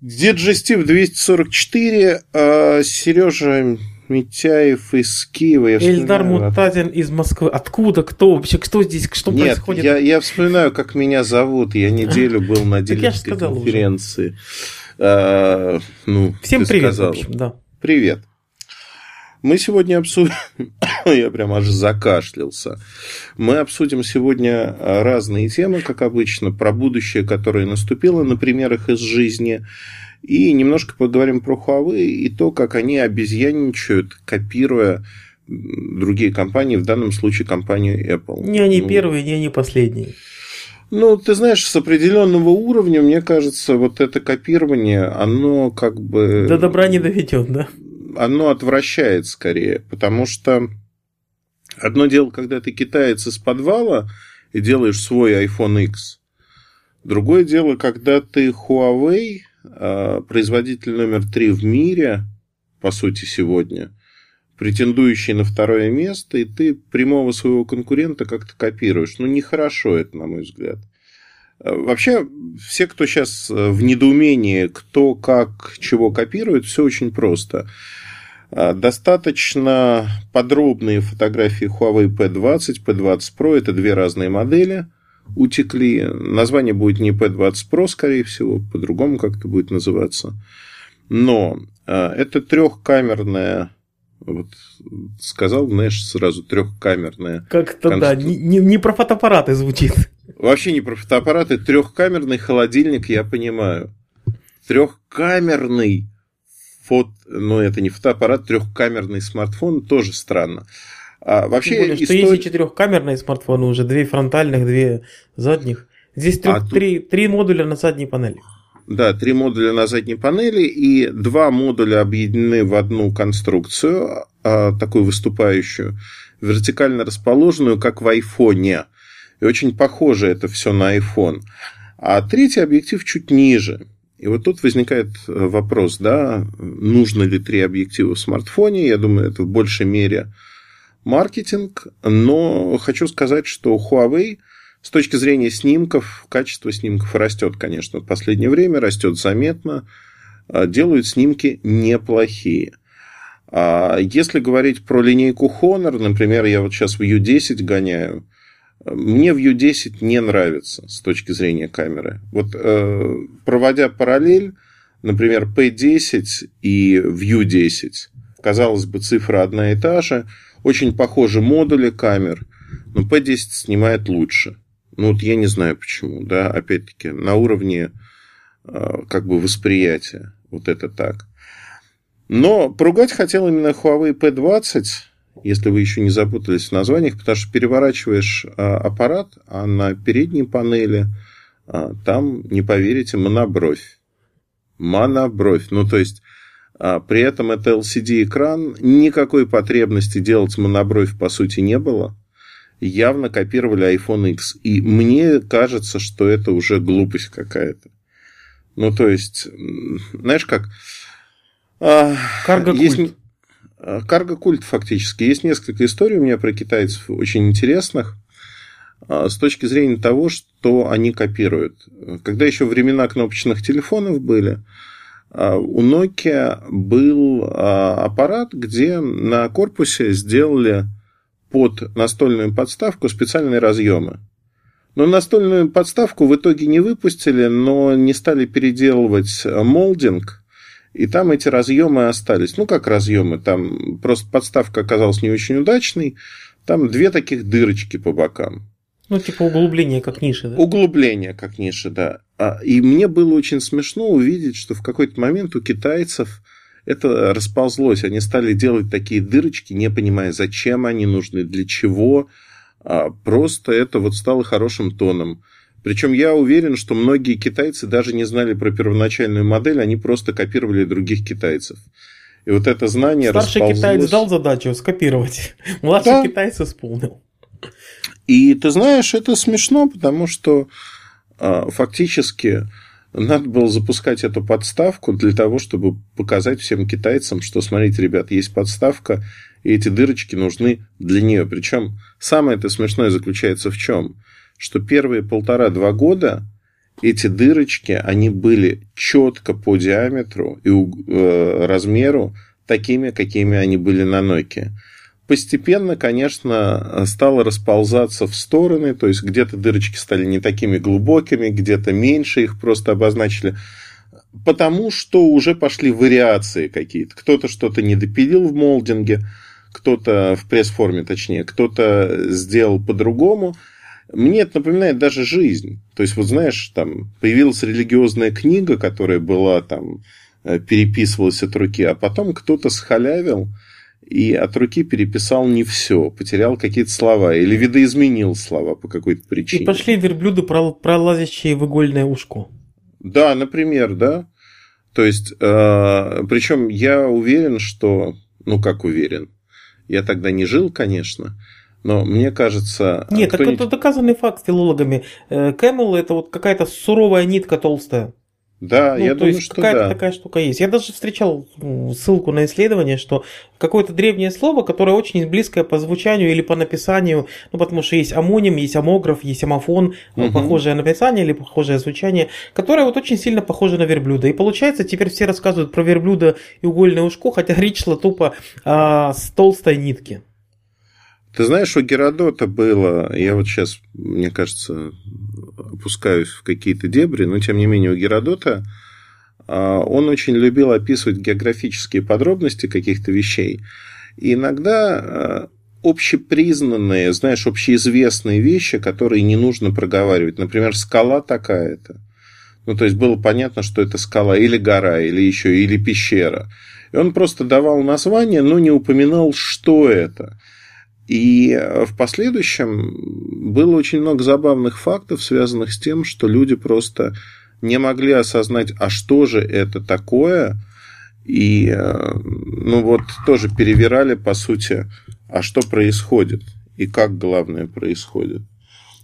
Диджестив 244, а Сережа Митяев из Киева. Я Эльдар Мутазин из Москвы. Откуда? Кто вообще? Кто здесь? Что Нет, происходит? Я, я вспоминаю, как меня зовут. Я неделю был на дилерской конференции. А, ну, Всем привет, сказал. в общем, да. Привет. Мы сегодня обсудим... Я прям аж закашлялся. Мы обсудим сегодня разные темы, как обычно, про будущее, которое наступило на примерах из жизни, и немножко поговорим про Huawei и то, как они обезьянничают, копируя другие компании, в данном случае компанию Apple. Не они ну, первые, не они последние. Ну, ты знаешь, с определенного уровня, мне кажется, вот это копирование, оно как бы... До добра не доведет, да? Оно отвращает скорее, потому что одно дело, когда ты китаец из подвала и делаешь свой iPhone X. Другое дело, когда ты Huawei, а, производитель номер три в мире, по сути, сегодня, претендующий на второе место, и ты прямого своего конкурента как-то копируешь. Ну, нехорошо это, на мой взгляд. А, вообще, все, кто сейчас э, в недоумении, кто как чего копирует, все очень просто. А, достаточно подробные фотографии Huawei P20, P20 Pro. Это две разные модели утекли. Название будет не P20 Pro, скорее всего, по-другому как-то будет называться. Но а, это трехкамерная вот сказал, знаешь, сразу трехкамерная. Как-то конструк... да, не, не, не про фотоаппараты звучит. Вообще не про фотоаппараты. Трехкамерный холодильник, я понимаю. Трехкамерный фот... Ну, это не фотоаппарат, трехкамерный смартфон тоже странно. А вообще более, история... что есть четырехкамерные смартфоны уже, две фронтальных, две задних. Здесь трех, а три, тут... три модуля на задней панели. Да, три модуля на задней панели, и два модуля объединены в одну конструкцию, а, такую выступающую, вертикально расположенную, как в айфоне. И очень похоже это все на iPhone. А третий объектив чуть ниже. И вот тут возникает э, вопрос, да, нужно ли три объектива в смартфоне. Я думаю, это в большей мере маркетинг, но хочу сказать, что Huawei с точки зрения снимков, качество снимков растет, конечно, в последнее время, растет заметно, а, делают снимки неплохие. А если говорить про линейку Honor, например, я вот сейчас в U10 гоняю, мне в U10 не нравится с точки зрения камеры. Вот э, проводя параллель, например, P10 и View 10, казалось бы, цифра одна и та же, очень похожи модули камер, но P10 снимает лучше. Ну вот я не знаю почему, да, опять-таки на уровне э, как бы восприятия, вот это так. Но поругать хотел именно Huawei P20, если вы еще не запутались в названиях, потому что переворачиваешь а, аппарат, а на передней панели а, там, не поверите, монобровь. Монобровь. Ну, то есть, а, при этом это LCD-экран, никакой потребности делать монобровь, по сути, не было. Явно копировали iPhone X. И мне кажется, что это уже глупость какая-то. Ну, то есть, знаешь как... Карго-культ. Есть... Карго-культ фактически. Есть несколько историй у меня про китайцев очень интересных с точки зрения того, что они копируют. Когда еще времена кнопочных телефонов были, а, у Nokia был а, аппарат, где на корпусе сделали под настольную подставку специальные разъемы. Но настольную подставку в итоге не выпустили, но не стали переделывать молдинг, и там эти разъемы остались. Ну, как разъемы, там просто подставка оказалась не очень удачной, там две таких дырочки по бокам. Ну, типа углубление, как ниши, да? Углубление, как ниши, да. А, и мне было очень смешно увидеть, что в какой-то момент у китайцев это расползлось. Они стали делать такие дырочки, не понимая, зачем они нужны, для чего. А просто это вот стало хорошим тоном. Причем я уверен, что многие китайцы даже не знали про первоначальную модель, они просто копировали других китайцев. И вот это знание Старший расползлось... китаец дал задачу скопировать. Младший да. китаец исполнил. И ты знаешь, это смешно, потому что а, фактически надо было запускать эту подставку для того, чтобы показать всем китайцам, что, смотрите, ребят, есть подставка, и эти дырочки нужны для нее. Причем самое это смешное заключается в чем? Что первые полтора-два года эти дырочки, они были четко по диаметру и э, размеру такими, какими они были на Nokia. Постепенно, конечно, стало расползаться в стороны, то есть где-то дырочки стали не такими глубокими, где-то меньше их просто обозначили, потому что уже пошли вариации какие-то. Кто-то что-то не допилил в молдинге, кто-то в пресс-форме, точнее, кто-то сделал по-другому – мне это напоминает даже жизнь. То есть, вот знаешь, там появилась религиозная книга, которая была там, э, переписывалась от руки, а потом кто-то схалявил и от руки переписал не все, потерял какие-то слова или видоизменил слова по какой-то причине. И пошли верблюды, пролазящие в игольное ушко. Да, например, да. То есть, э, причем я уверен, что, ну как уверен, я тогда не жил, конечно, но мне кажется... Нет, так это доказанный факт филологами. Camel это вот какая-то суровая нитка толстая. Да, ну, я то думаю, есть что какая-то да. такая штука есть. Я даже встречал ссылку на исследование, что какое-то древнее слово, которое очень близкое по звучанию или по написанию, ну потому что есть амоним, есть амограф, есть амофон, угу. похожее написание или похожее звучание, которое вот очень сильно похоже на верблюда. И получается, теперь все рассказывают про верблюда и угольное ушко, хотя речь шла тупо а, с толстой нитки. Ты знаешь, у Геродота было, я вот сейчас, мне кажется, опускаюсь в какие-то дебри, но тем не менее у Геродота а, он очень любил описывать географические подробности каких-то вещей. И иногда а, общепризнанные, знаешь, общеизвестные вещи, которые не нужно проговаривать. Например, скала такая-то. Ну, то есть было понятно, что это скала или гора, или еще, или пещера. И он просто давал название, но не упоминал, что это. И э, в последующем было очень много забавных фактов, связанных с тем, что люди просто не могли осознать, а что же это такое, и, э, ну вот, тоже перевирали, по сути, а что происходит, и как, главное, происходит.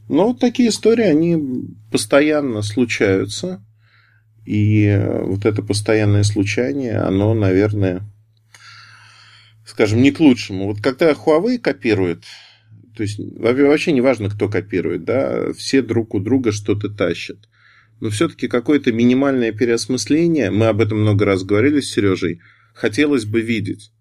Но вот такие истории, они постоянно случаются, и э, вот это постоянное случание, оно, наверное, скажем, не к лучшему. Вот когда Huawei копирует, то есть вообще не важно, кто копирует, да, все друг у друга что-то тащат. Но все-таки какое-то минимальное переосмысление, мы об этом много раз говорили с Сережей, хотелось бы видеть.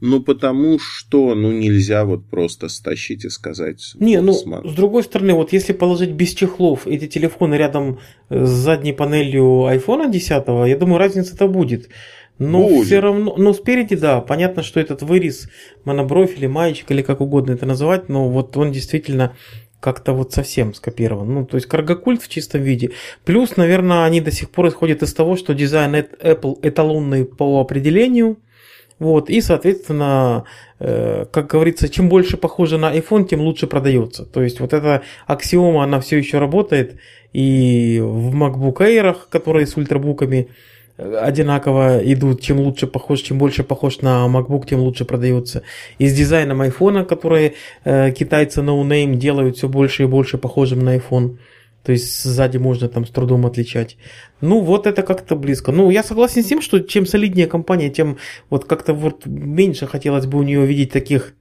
Ну, потому что, ну, нельзя вот просто стащить и сказать. Не, ну, смарт. с другой стороны, вот если положить без чехлов эти телефоны рядом с задней панелью iPhone 10, я думаю, разница-то будет. Но Будет. все равно, но спереди, да, понятно, что этот вырез, монобровь или маечка, или как угодно это называть, но вот он действительно как-то вот совсем скопирован. Ну, то есть каргокульт в чистом виде. Плюс, наверное, они до сих пор исходят из того, что дизайн Apple эталонный по определению. Вот, и, соответственно, э, как говорится, чем больше похоже на iPhone, тем лучше продается. То есть вот эта аксиома, она все еще работает и в MacBook Air, которые с ультрабуками, одинаково идут. Чем лучше похож, чем больше похож на MacBook, тем лучше продается. И с дизайном iPhone, который э, китайцы No Name делают все больше и больше похожим на iPhone. То есть сзади можно там с трудом отличать. Ну, вот это как-то близко. Ну, я согласен с тем, что чем солиднее компания, тем вот как-то вот меньше хотелось бы у нее видеть таких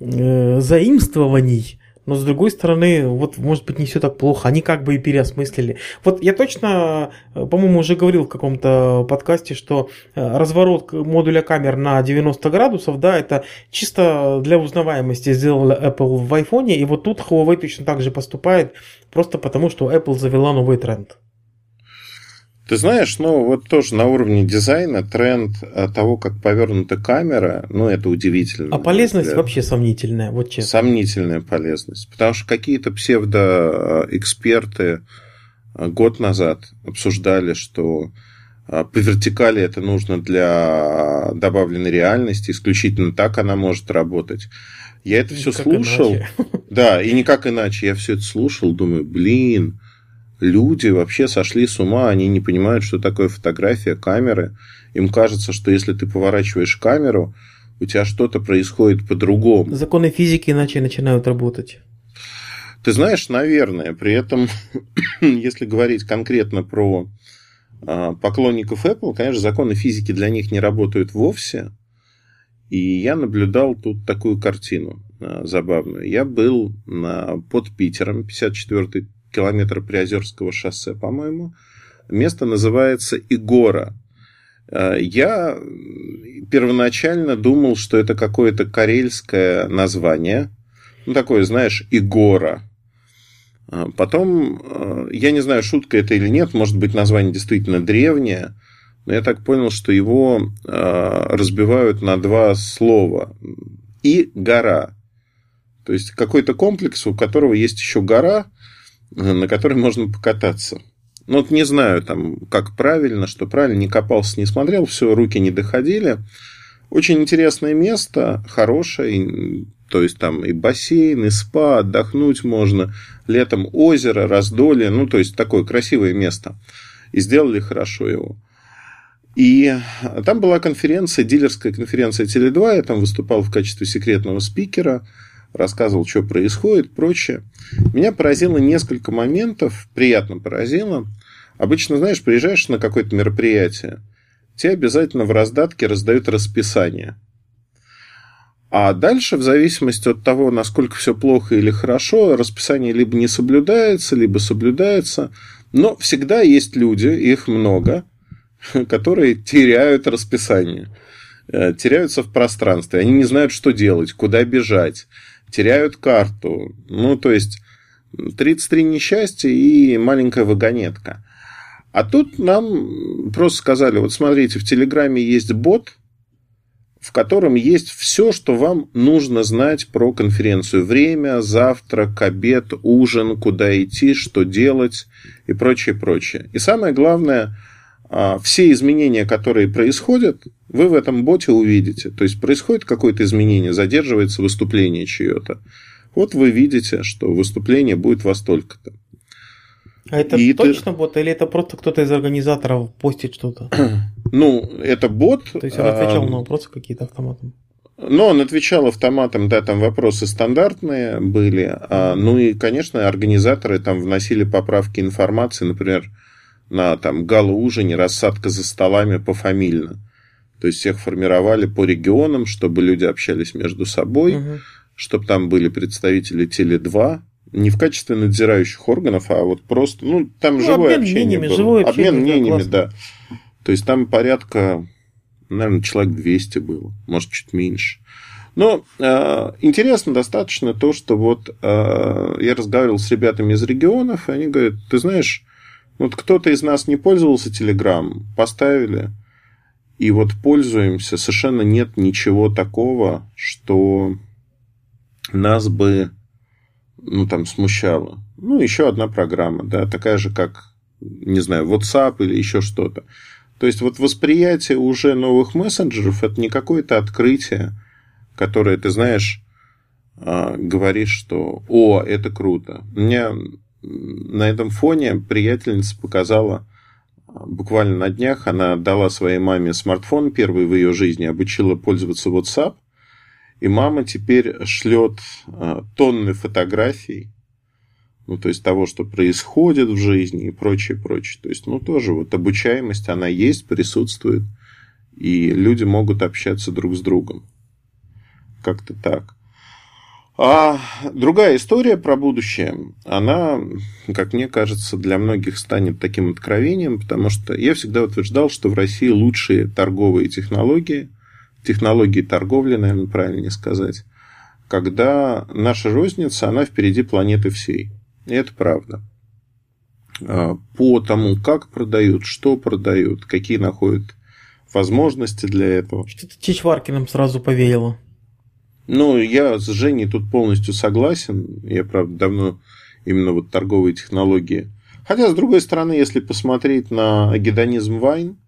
э, заимствований но с другой стороны, вот может быть не все так плохо, они как бы и переосмыслили. Вот я точно, э, по-моему, уже говорил в каком-то подкасте, что э, разворот модуля камер на 90 градусов, да, это чисто для узнаваемости сделал Apple в iPhone, и вот тут Huawei точно так же поступает, просто потому что Apple завела новый тренд. Ты знаешь, ну вот тоже на уровне дизайна тренд э, того, как повернута камера, ну это удивительно. А полезность вообще сомнительная, вот честно. Сомнительная полезность. Потому что какие-то псевдоэксперты э, год назад обсуждали, что э, по вертикали это нужно для добавленной реальности, исключительно так она может работать. Я это все слушал. Иначе. Да, и никак иначе. Я все это слушал, думаю, блин, люди вообще сошли с ума, они не понимают, что такое фотография, камеры. Им кажется, что если ты поворачиваешь камеру, у тебя что-то происходит по-другому. Законы физики иначе начинают работать. Ты знаешь, наверное, при этом, если говорить конкретно про а, поклонников Apple, конечно, законы физики для них не работают вовсе. И я наблюдал тут такую картину а, забавную. Я был под Питером, 54-й километра Приозерского шоссе, по-моему. Место называется Игора. Э, я первоначально думал, что это какое-то карельское название. Ну, такое, знаешь, Игора. Э, потом, э, я не знаю, шутка это или нет, может быть, название действительно древнее, но я так понял, что его разбивают на два слова. И гора. То есть какой-то комплекс, у которого есть еще гора, на которой можно покататься. Ну, вот не знаю, там, как правильно, что правильно, не копался, не смотрел, все, руки не доходили. Очень интересное место, хорошее, то есть там и бассейн, и спа, отдохнуть можно, летом озеро, раздолье, ну, то есть такое красивое место. И сделали хорошо его. И там была конференция, дилерская конференция Теле2, я там выступал в качестве секретного спикера, рассказывал, что происходит, прочее. Меня поразило несколько моментов, приятно поразило. Обычно, знаешь, приезжаешь на какое-то мероприятие, тебе обязательно в раздатке раздают расписание. А дальше, в зависимости от того, насколько все плохо или хорошо, расписание либо не соблюдается, либо соблюдается. Но всегда есть люди, их много, которые теряют расписание, э, теряются в пространстве, они не знают, что делать, куда бежать, теряют карту. Ну, то есть 33 несчастья и маленькая вагонетка. А тут нам просто сказали, вот смотрите, в Телеграме есть бот, в котором есть все, что вам нужно знать про конференцию. Время, завтрак, обед, ужин, куда идти, что делать и прочее, прочее. И самое главное, все изменения, которые происходят, вы в этом боте увидите. То есть происходит какое-то изменение, задерживается выступление чье-то. Вот вы видите, что выступление будет во столько-то. А это и точно ты... бот или это просто кто-то из организаторов постит что-то? Ну, это бот. То есть он отвечал а... на вопросы какие-то автоматом? Ну, он отвечал автоматом, да, там вопросы стандартные были. А, ну и, конечно, организаторы там вносили поправки информации, например, на там гала-ужине, рассадка за столами пофамильно. То есть всех формировали по регионам, чтобы люди общались между собой, угу. чтобы там были представители Теле2, не в качестве надзирающих органов, а вот просто, ну, там ну, живое обмен общение мнениями, было. Живое общение, обмен мнениями, да. То есть там порядка, наверное, человек 200 было, может, чуть меньше. Но э, интересно достаточно то, что вот э, я разговаривал с ребятами из регионов, и они говорят, ты знаешь, вот кто-то из нас не пользовался Telegram, поставили, и вот пользуемся, совершенно нет ничего такого, что нас бы ну, там, смущало. Ну, еще одна программа, да, такая же, как, не знаю, WhatsApp или еще что-то. То есть, вот восприятие уже новых мессенджеров – это не какое-то открытие, которое, ты знаешь, а, говоришь, что «О, это круто». У меня на этом фоне приятельница показала а, буквально на днях, она дала своей маме смартфон первый в ее жизни, обучила пользоваться WhatsApp – и мама теперь шлет а, тонны фотографий, ну, то есть того, что происходит в жизни и прочее, прочее. То есть, ну, тоже вот обучаемость, она есть, присутствует, и люди могут общаться друг с другом. Как-то так. А другая история про будущее, она, как мне кажется, для многих станет таким откровением, потому что я всегда утверждал, что в России лучшие торговые технологии – технологии торговли, наверное, правильнее сказать, когда наша розница, она впереди планеты всей. И это правда. А, по тому, как продают, что продают, какие находят возможности для этого. Что-то Чичваркиным сразу повеяло. Ну, я с Женей тут полностью согласен. Я, правда, давно именно вот торговые технологии. Хотя, с другой стороны, если посмотреть на гедонизм Вайн,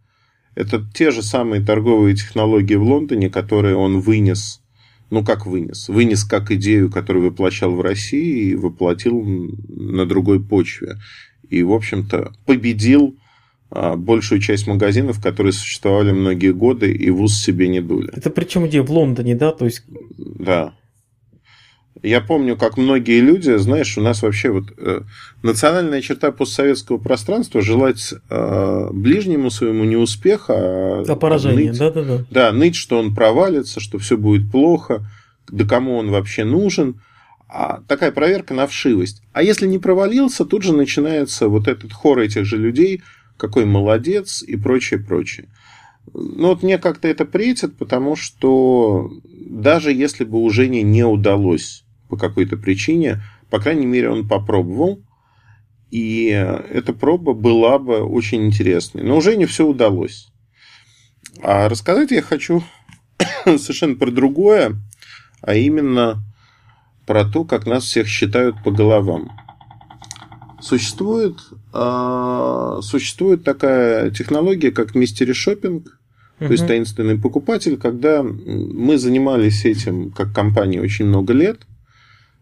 это те же самые торговые технологии в Лондоне, которые он вынес, ну как вынес, вынес как идею, которую воплощал в России и воплотил на другой почве. И, в общем-то, победил большую часть магазинов, которые существовали многие годы и вуз себе не дули. Это причем где? В Лондоне, да? То есть... Да. Я помню, как многие люди, знаешь, у нас вообще вот э, национальная черта постсоветского пространства желать э, ближнему своему не успеха, а, а поражение, да, да, да. Да, ныть, что он провалится, что все будет плохо, да кому он вообще нужен. А такая проверка на вшивость. А если не провалился, тут же начинается вот этот хор этих же людей, какой молодец и прочее, прочее. Ну вот мне как-то это претит, потому что даже если бы у Жени не удалось по какой-то причине, по крайней мере, он попробовал, и эта проба была бы очень интересной. Но уже не все удалось. А рассказать я хочу совершенно про другое, а именно про то, как нас всех считают по головам. Существует, э, существует такая технология, как мистери шопинг, то есть таинственный покупатель, когда мы занимались этим как компания очень много лет,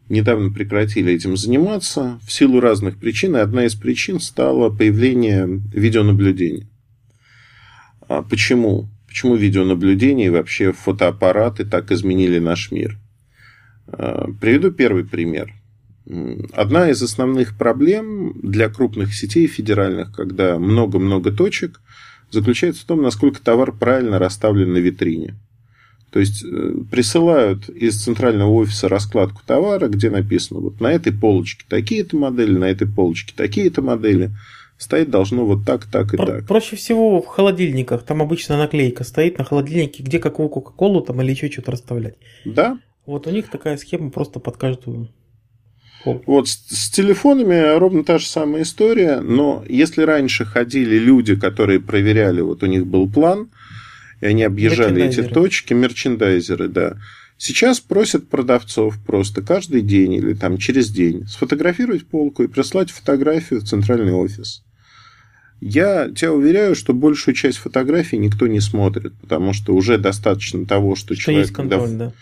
недавно прекратили этим заниматься в силу разных причин, и одна из причин стала появление видеонаблюдения. А почему? Почему видеонаблюдение и вообще фотоаппараты так изменили наш мир? А, приведу первый пример. Одна из основных проблем для крупных сетей федеральных, когда много-много точек, заключается в том, насколько товар правильно расставлен на витрине. То есть э, присылают из центрального офиса раскладку товара, где написано вот на этой полочке такие-то модели, на этой полочке такие-то модели. Стоит должно вот так, так и Про- так. Проще всего в холодильниках. Там обычно наклейка стоит на холодильнике, где какую Кока-Колу там или еще что-то расставлять. Да. Вот у них такая схема просто под каждую вот с, с телефонами ровно та же самая история, но если раньше ходили люди, которые проверяли, вот у них был план, и они объезжали эти точки, мерчендайзеры, да. Сейчас просят продавцов просто каждый день или там через день сфотографировать полку и прислать фотографию в центральный офис. Я тебя уверяю, что большую часть фотографий никто не смотрит, потому что уже достаточно того, что, что человек... Есть контроль, да.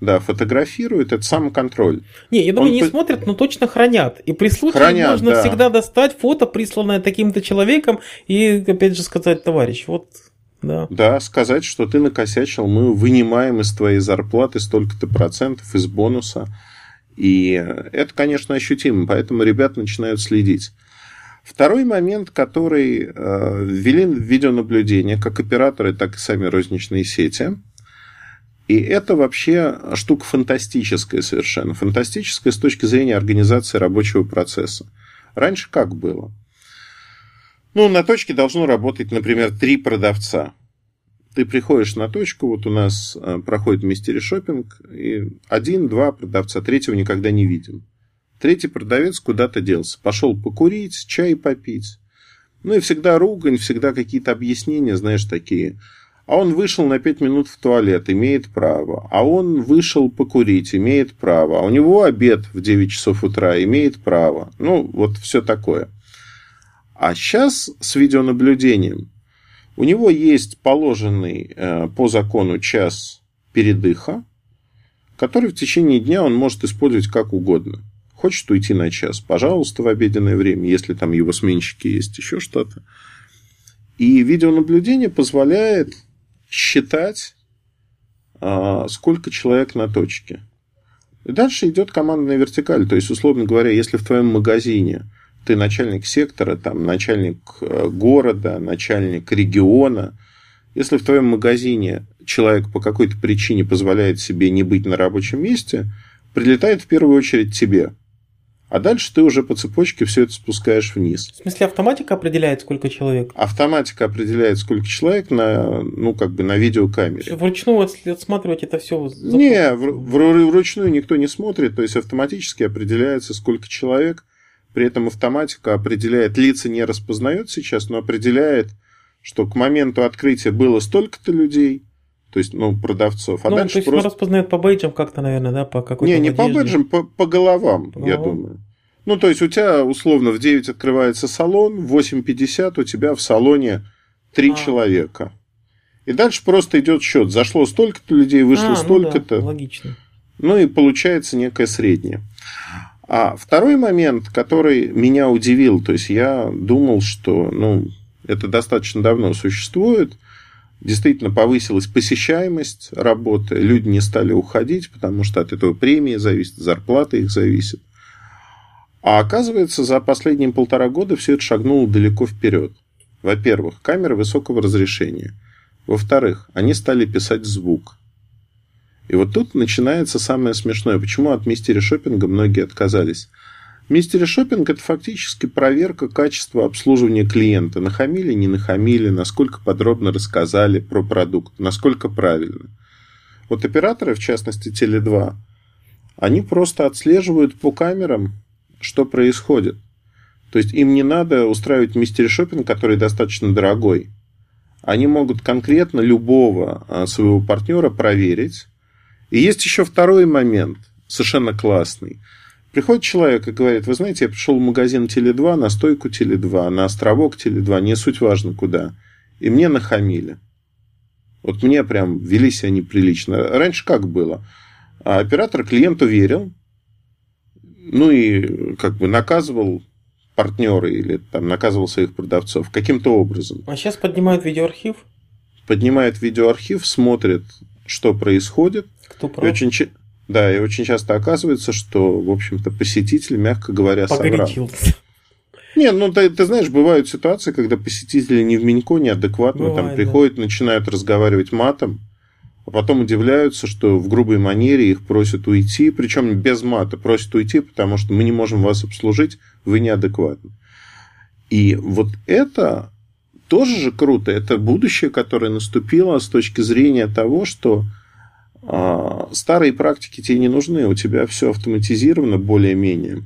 Да, фотографирует, это самоконтроль. Не, я думаю, Он не смотрят, но точно хранят. И при случае хранят, можно да. всегда достать фото, присланное таким-то человеком, и опять же сказать, товарищ, вот да. Да, сказать, что ты накосячил, мы вынимаем из твоей зарплаты столько-то процентов из бонуса. И это, конечно, ощутимо, поэтому ребят начинают следить. Второй момент, который э, ввели в видеонаблюдение, как операторы, так и сами розничные сети. И это вообще штука фантастическая совершенно. Фантастическая с точки зрения организации рабочего процесса. Раньше как было? Ну, на точке должно работать, например, три продавца. Ты приходишь на точку, вот у нас э, проходит мистери шопинг, и один-два продавца, третьего никогда не видим. Третий продавец куда-то делся. Пошел покурить, чай попить. Ну и всегда ругань, всегда какие-то объяснения, знаешь, такие. А он вышел на пять минут в туалет, имеет право. А он вышел покурить, имеет право. А у него обед в 9 часов утра, имеет право. Ну, вот все такое. А сейчас с видеонаблюдением у него есть положенный э, по закону час передыха, который в течение дня он может использовать как угодно. Хочет уйти на час, пожалуйста, в обеденное время, если там его сменщики есть, еще что-то. И видеонаблюдение позволяет считать, а, сколько человек на точке. И дальше идет командная вертикаль. То есть, условно говоря, если в твоем магазине ты начальник сектора, там, начальник э, города, начальник региона. Если в твоем магазине человек по какой-то причине позволяет себе не быть на рабочем месте, прилетает в первую очередь тебе. А дальше ты уже по цепочке все это спускаешь вниз. В смысле, автоматика определяет, сколько человек? Автоматика определяет, сколько человек на, ну, как бы на видеокамере. Вручную отсматривать это все? Не, вручную никто не смотрит, то есть автоматически определяется, сколько человек – при этом автоматика определяет, лица не распознает сейчас, но определяет, что к моменту открытия было столько-то людей, то есть, ну, продавцов. А ну, дальше то есть просто... распознает по бейджам как-то, наверное, да, по какой-то Не, не одежде. по бейджам, по, по головам, по я головам? думаю. Ну, то есть, у тебя, условно, в 9 открывается салон, в 8.50 у тебя в салоне 3 а. человека. И дальше просто идет счет. Зашло столько-то людей, вышло а, столько-то. Ну да, логично. Ну и получается некое среднее. А второй момент, который меня удивил, то есть я думал, что ну, это достаточно давно существует, действительно повысилась посещаемость работы, люди не стали уходить, потому что от этого премии зависит, зарплата их зависит. А оказывается, за последние полтора года все это шагнуло далеко вперед. Во-первых, камеры высокого разрешения. Во-вторых, они стали писать звук. И вот тут начинается самое смешное. Почему от мистери шопинга многие отказались? Мистери шопинг это фактически проверка качества обслуживания клиента. Нахамили, не нахамили, насколько подробно рассказали про продукт, насколько правильно. Вот операторы, в частности Теле2, они просто отслеживают по камерам, что происходит. То есть им не надо устраивать мистери шопинг, который достаточно дорогой. Они могут конкретно любого а, своего партнера проверить. И есть еще второй момент, совершенно классный. Приходит человек и говорит, вы знаете, я пришел в магазин Теле2, на стойку Теле2, на островок Теле2, не суть важно куда. И мне нахамили. Вот мне прям вели себя неприлично. Раньше как было? А оператор клиенту верил, ну и как бы наказывал партнеры или там наказывал своих продавцов каким-то образом. А сейчас поднимают видеоархив? Поднимает видеоархив, смотрит, что происходит. Кто прав? И очень, да, и очень часто оказывается, что, в общем-то, посетитель, мягко говоря, Погорячился. соврал. Не, ну ты, ты знаешь, бывают ситуации, когда посетители не в Минько, неадекватно Бывает, там приходят, начинают разговаривать матом, а потом удивляются, что в грубой манере их просят уйти, причем без мата, просят уйти, потому что мы не можем вас обслужить, вы неадекватны. И вот это тоже же круто, это будущее, которое наступило с точки зрения того, что старые практики тебе не нужны, у тебя все автоматизировано более-менее,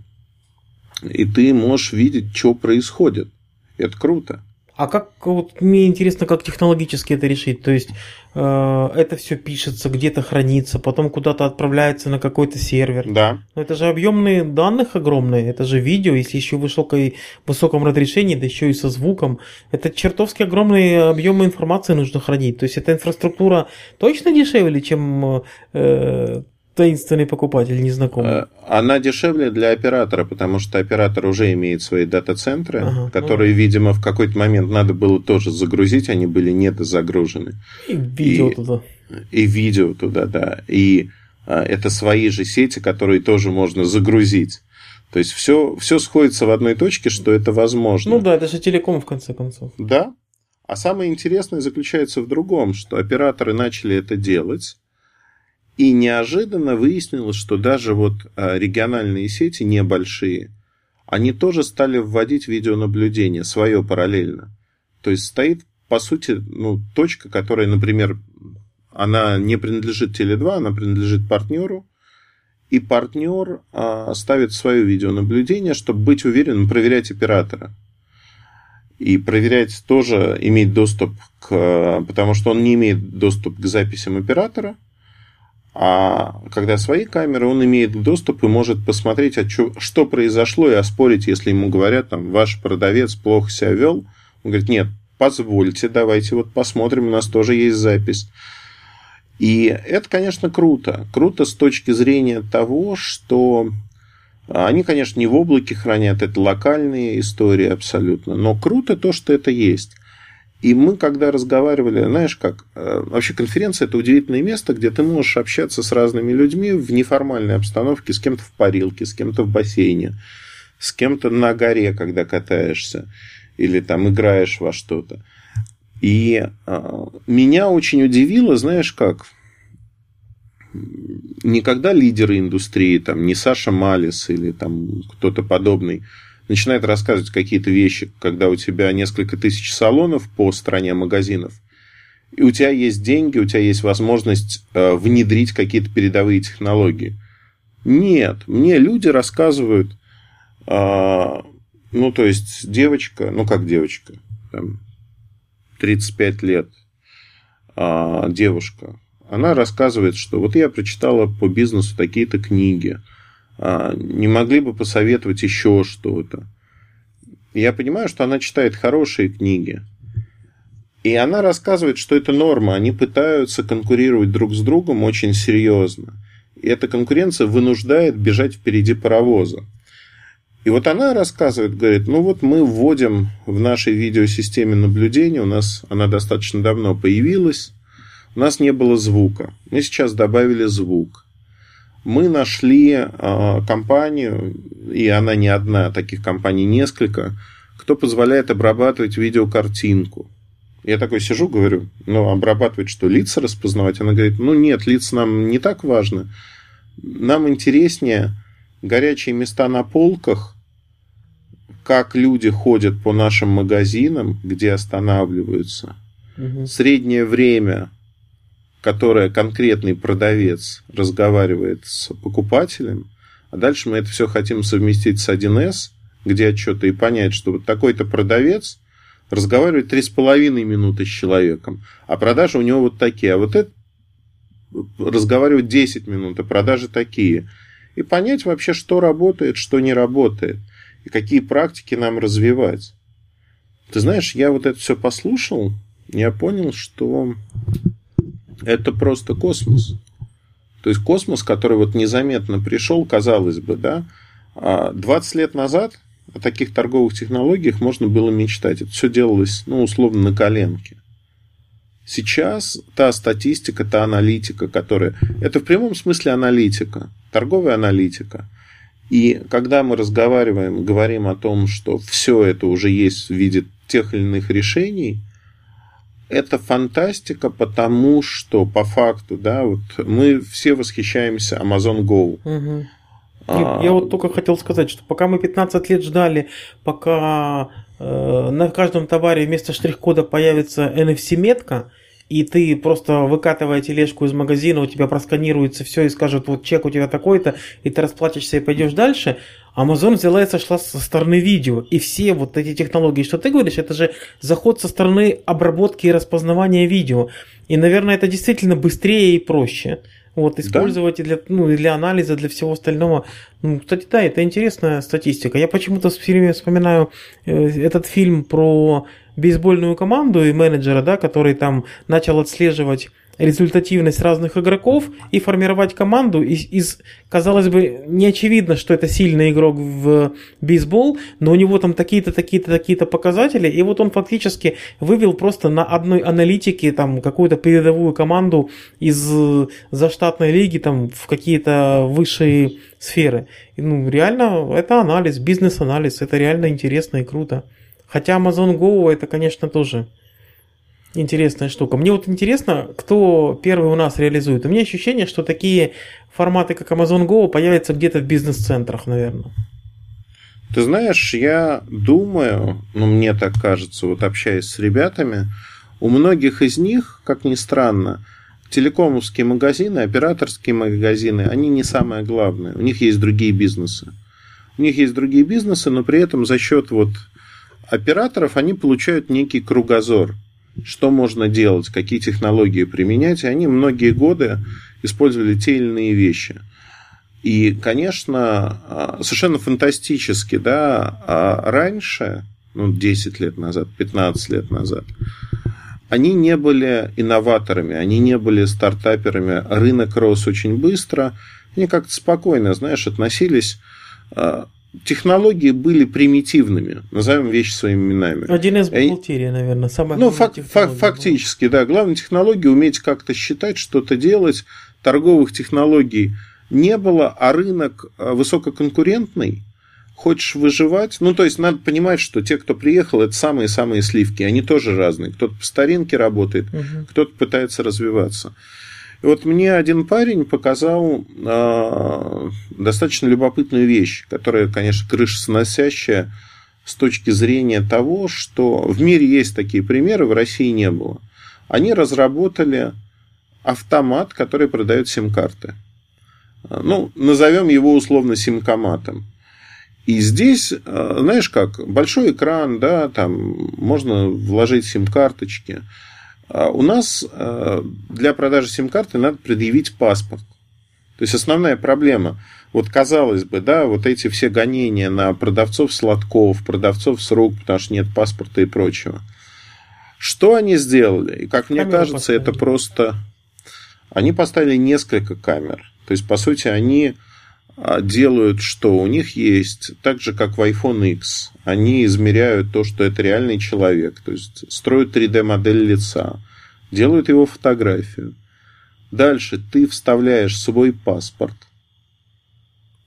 и ты можешь видеть, что происходит. Это круто. А как вот мне интересно, как технологически это решить? То есть э, это все пишется, где-то хранится, потом куда-то отправляется на какой-то сервер. Да. Но это же объемные данных огромные, это же видео, если еще в высокой, высоком разрешении, да еще и со звуком. Это чертовски огромные объемы информации нужно хранить. То есть эта инфраструктура точно дешевле, чем э, таинственный покупатель, незнакомый. Э, она дешевле для оператора, потому что оператор уже имеет свои дата-центры, ага, которые, ну... видимо, в какой-то момент надо было тоже загрузить, они были недозагружены. И видео и, туда. И видео туда, да. И а, это свои же сети, которые тоже можно загрузить. То есть все, все сходится в одной точке, что это возможно. Ну да, это же телеком в конце концов. Да. А самое интересное заключается в другом, что операторы начали это делать, и неожиданно выяснилось, что даже вот а, региональные сети небольшие, они тоже стали вводить видеонаблюдение свое параллельно. То есть стоит, по сути, ну, точка, которая, например, она не принадлежит Теле2, она принадлежит партнеру, и партнер а, ставит свое видеонаблюдение, чтобы быть уверенным, проверять оператора. И проверять тоже иметь доступ к... Потому что он не имеет доступ к записям оператора – а когда свои камеры, он имеет доступ и может посмотреть, а что, что произошло, и оспорить, если ему говорят, там, ваш продавец плохо себя вел. Он говорит, нет, позвольте, давайте вот посмотрим, у нас тоже есть запись. И это, конечно, круто. Круто с точки зрения того, что они, конечно, не в облаке хранят, это локальные истории абсолютно, но круто то, что это есть. И мы, когда разговаривали, знаешь как, э, вообще конференция – это удивительное место, где ты можешь общаться с разными людьми в неформальной обстановке, с кем-то в парилке, с кем-то в бассейне, с кем-то на горе, когда катаешься, или там играешь во что-то. И э, меня очень удивило, знаешь как, никогда лидеры индустрии, там, не Саша Малис или там кто-то подобный, начинает рассказывать какие-то вещи, когда у тебя несколько тысяч салонов по стране магазинов, и у тебя есть деньги, у тебя есть возможность э, внедрить какие-то передовые технологии. Нет, мне люди рассказывают, э, ну, то есть девочка, ну, как девочка, там, 35 лет, э, девушка, она рассказывает, что вот я прочитала по бизнесу такие-то книги, не могли бы посоветовать еще что-то. Я понимаю, что она читает хорошие книги. И она рассказывает, что это норма. Они пытаются конкурировать друг с другом очень серьезно. И эта конкуренция вынуждает бежать впереди паровоза. И вот она рассказывает, говорит, ну вот мы вводим в нашей видеосистеме наблюдения, у нас она достаточно давно появилась, у нас не было звука. Мы сейчас добавили звук мы нашли э, компанию, и она не одна, таких компаний несколько, кто позволяет обрабатывать видеокартинку. Я такой сижу, говорю, ну, обрабатывать что, лица распознавать? Она говорит, ну, нет, лица нам не так важно. Нам интереснее горячие места на полках, как люди ходят по нашим магазинам, где останавливаются, угу. среднее время, которое конкретный продавец разговаривает с покупателем, а дальше мы это все хотим совместить с 1С, где отчеты, и понять, что вот такой-то продавец разговаривает 3,5 минуты с человеком, а продажи у него вот такие, а вот это разговаривает 10 минут, а продажи такие. И понять вообще, что работает, что не работает, и какие практики нам развивать. Ты знаешь, я вот это все послушал, я понял, что это просто космос. То есть космос, который вот незаметно пришел, казалось бы, да, 20 а лет назад о таких торговых технологиях можно было мечтать. Это все делалось, ну, условно, на коленке. Сейчас та статистика, та аналитика, которая... Это в прямом смысле аналитика, торговая аналитика. И когда мы разговариваем, говорим о том, что все это уже есть в виде тех или иных решений, это фантастика, потому что по факту, да, вот мы все восхищаемся Amazon Go. Угу. А... Я вот только хотел сказать, что пока мы 15 лет ждали, пока э, на каждом товаре вместо штрих-кода появится NFC-метка, и ты просто выкатывая тележку из магазина, у тебя просканируется все и скажет, вот чек у тебя такой-то, и ты расплатишься и пойдешь дальше. Amazon взяла и сошла со стороны видео. И все вот эти технологии, что ты говоришь, это же заход со стороны обработки и распознавания видео. И, наверное, это действительно быстрее и проще. Вот, использовать да? и для, ну, и для анализа, для всего остального. Ну, кстати, да, это интересная статистика. Я почему-то все время вспоминаю э, этот фильм про бейсбольную команду и менеджера, да, который там начал отслеживать результативность разных игроков и формировать команду из, из, казалось бы, не очевидно, что это сильный игрок в бейсбол, но у него там такие-то, такие-то, такие-то показатели, и вот он фактически вывел просто на одной аналитике там какую-то передовую команду из заштатной лиги там в какие-то высшие сферы. И, ну, реально, это анализ, бизнес-анализ, это реально интересно и круто. Хотя Amazon Go это, конечно, тоже интересная штука. Мне вот интересно, кто первый у нас реализует. У меня ощущение, что такие форматы, как Amazon Go, появятся где-то в бизнес-центрах, наверное. Ты знаешь, я думаю, ну мне так кажется, вот общаясь с ребятами, у многих из них, как ни странно, телекомовские магазины, операторские магазины, они не самое главное. У них есть другие бизнесы. У них есть другие бизнесы, но при этом за счет вот операторов они получают некий кругозор – что можно делать, какие технологии применять. И они многие годы использовали те или иные вещи. И, конечно, а, совершенно фантастически, да, а раньше, ну, 10 лет назад, 15 лет назад, они не были инноваторами, они не были стартаперами. Рынок рос очень быстро. Они как-то спокойно, знаешь, относились а, технологии были примитивными, назовем вещи своими именами. Один из бухгалтерии, наверное, самая Ну, фак- фак- фактически, да. Главная технология уметь как-то считать, что-то делать. Торговых технологий не было, а рынок э, высококонкурентный. Хочешь выживать? Ну, то есть, надо понимать, что те, кто приехал, это самые-самые сливки. Они тоже разные. Кто-то по старинке работает, угу. кто-то пытается развиваться. И вот мне один парень показал э, достаточно любопытную вещь, которая, конечно, крышесносящая с точки зрения того, что в мире есть такие примеры, в России не было. Они разработали автомат, который продает сим-карты. Ну, назовем его условно симкоматом. И здесь, знаешь как, большой экран, да, там можно вложить сим-карточки. А у нас э, для продажи сим-карты надо предъявить паспорт. То есть основная проблема, вот казалось бы, да, вот эти все гонения на продавцов сладков, продавцов с рук, потому что нет паспорта и прочего. Что они сделали? И как мне Камеру кажется, поставили. это просто... Они поставили несколько камер. То есть, по сути, они делают что? У них есть, так же как в iPhone X, они измеряют то, что это реальный человек, то есть строят 3D-модель лица, делают его фотографию. Дальше ты вставляешь свой паспорт.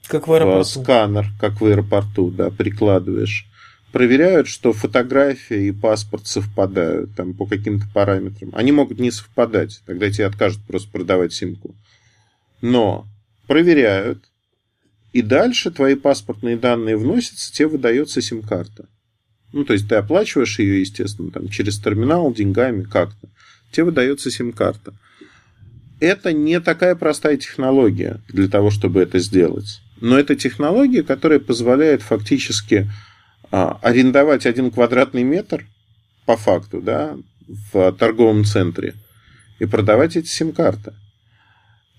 Как в аэропорту. Сканер, как в аэропорту, да, прикладываешь. проверяют, что фотография и паспорт совпадают там, по каким-то параметрам. Они могут не совпадать, тогда тебе откажут просто продавать симку. Но проверяют, и дальше твои паспортные данные вносятся, тебе выдается сим-карта. Ну, то есть ты оплачиваешь ее, естественно, там, через терминал, деньгами, как-то. Тебе выдается сим-карта. Это не такая простая технология для того, чтобы это сделать. Но это технология, которая позволяет фактически а, арендовать один квадратный метр по факту да, в торговом центре и продавать эти сим-карты.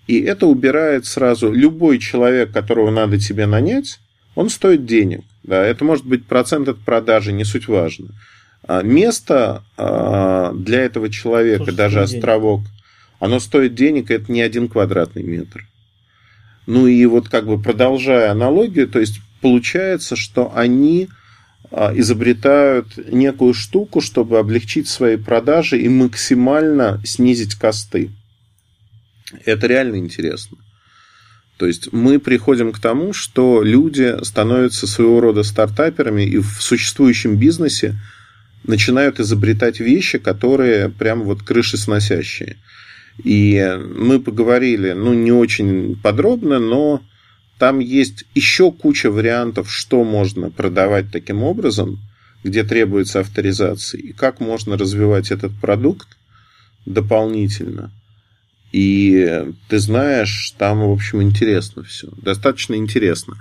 И это убирает сразу любой человек, которого надо тебе нанять, он стоит денег. Да, это может быть процент от продажи, не суть важно. А место а, для этого человека, Слушай, даже островок, денег. оно стоит денег, это не один квадратный метр. Ну и вот как бы продолжая аналогию, то есть получается, что они а, изобретают некую штуку, чтобы облегчить свои продажи и максимально снизить косты. Это реально интересно. То есть мы приходим к тому, что люди становятся своего рода стартаперами и в существующем бизнесе начинают изобретать вещи, которые прям вот крышесносящие. И мы поговорили, ну, не очень подробно, но там есть еще куча вариантов, что можно продавать таким образом, где требуется авторизация, и как можно развивать этот продукт дополнительно. И ты знаешь, там, в общем, интересно все. Достаточно интересно.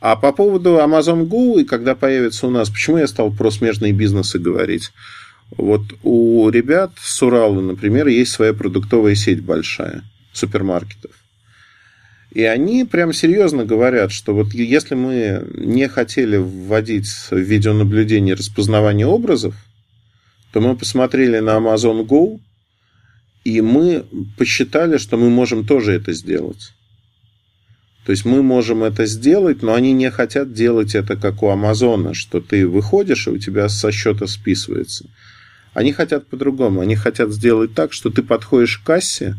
А по поводу Amazon Go, и когда появится у нас, почему я стал про смежные бизнесы говорить? Вот у ребят с Урала, например, есть своя продуктовая сеть большая супермаркетов. И они прям серьезно говорят, что вот если мы не хотели вводить в видеонаблюдение распознавание образов, то мы посмотрели на Amazon Go, и мы посчитали, что мы можем тоже это сделать. То есть мы можем это сделать, но они не хотят делать это как у Амазона, что ты выходишь, и у тебя со счета списывается. Они хотят по-другому. Они хотят сделать так, что ты подходишь к кассе,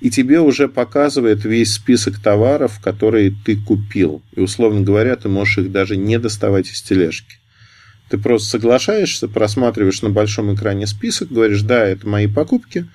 и тебе уже показывает весь список товаров, которые ты купил. И, условно говоря, ты можешь их даже не доставать из тележки. Ты просто соглашаешься, просматриваешь на большом экране список, говоришь, да, это мои покупки,